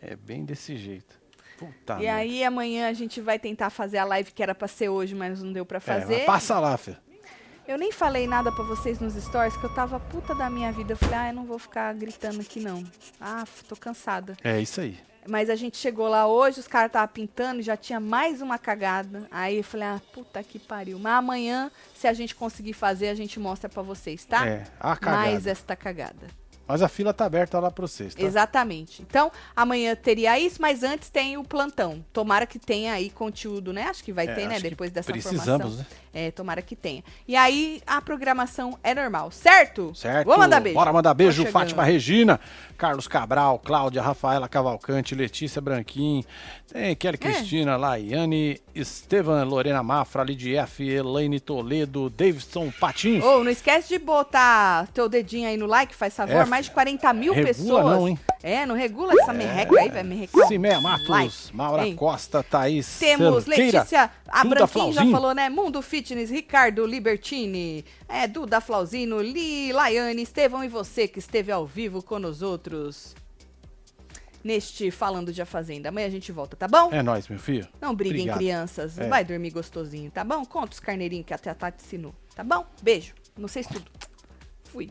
É bem desse jeito. Puta E merda. aí amanhã a gente vai tentar fazer a live que era pra ser hoje, mas não deu pra É, fazer. mas passa lá, filho. Eu nem falei nada pra vocês nos stories, que eu tava puta da minha vida. Eu falei, ah, eu não vou ficar gritando aqui não. Ah, tô cansada. É isso aí. Mas a gente chegou lá hoje, os caras estavam pintando, já tinha mais uma cagada. Aí eu falei, ah, puta que pariu. Mas amanhã, se a gente conseguir fazer, a gente mostra pra vocês, tá? É, a cagada. Mais esta cagada. Mas a fila tá aberta lá pra vocês, tá? Exatamente. Então, amanhã teria isso, mas antes tem o plantão. Tomara que tenha aí conteúdo, né? Acho que vai É, ter, né? Depois dessa Precisamos, formação. né? É, tomara que tenha. E aí, a programação é normal, certo? Certo. Vamos mandar beijo. Bora mandar beijo. Fátima Regina, Carlos Cabral, Cláudia, Rafaela Cavalcante, Letícia Branquim, tem Kelly É. Cristina, Laiane, Estevan, Lorena Mafra, Lidia F, Elaine Toledo, Davidson Patins. Ô, não esquece de botar teu dedinho aí no like, faz favor. É, Mais de 40 mil regula pessoas. não, hein? É, não regula essa merreca aí, vai merrecar. Cimeia Matos, like, Maura hein? Costa, Thaís Temos Cerqueira, Letícia, a Duda Branquinho já falou, né? Mundo Fitness, Ricardo Libertini, é, Duda Flauzino, Li, Laiane, Estevão e você que esteve ao vivo com os outros neste Falando de A Fazenda. Amanhã a gente volta, tá bom? É nóis, meu filho. Não briguem, Obrigado. crianças. É. Vai dormir gostosinho, tá bom? Conta os carneirinhos que a Tata te ensinou, tá bom? Beijo. Não sei se tudo. Fui.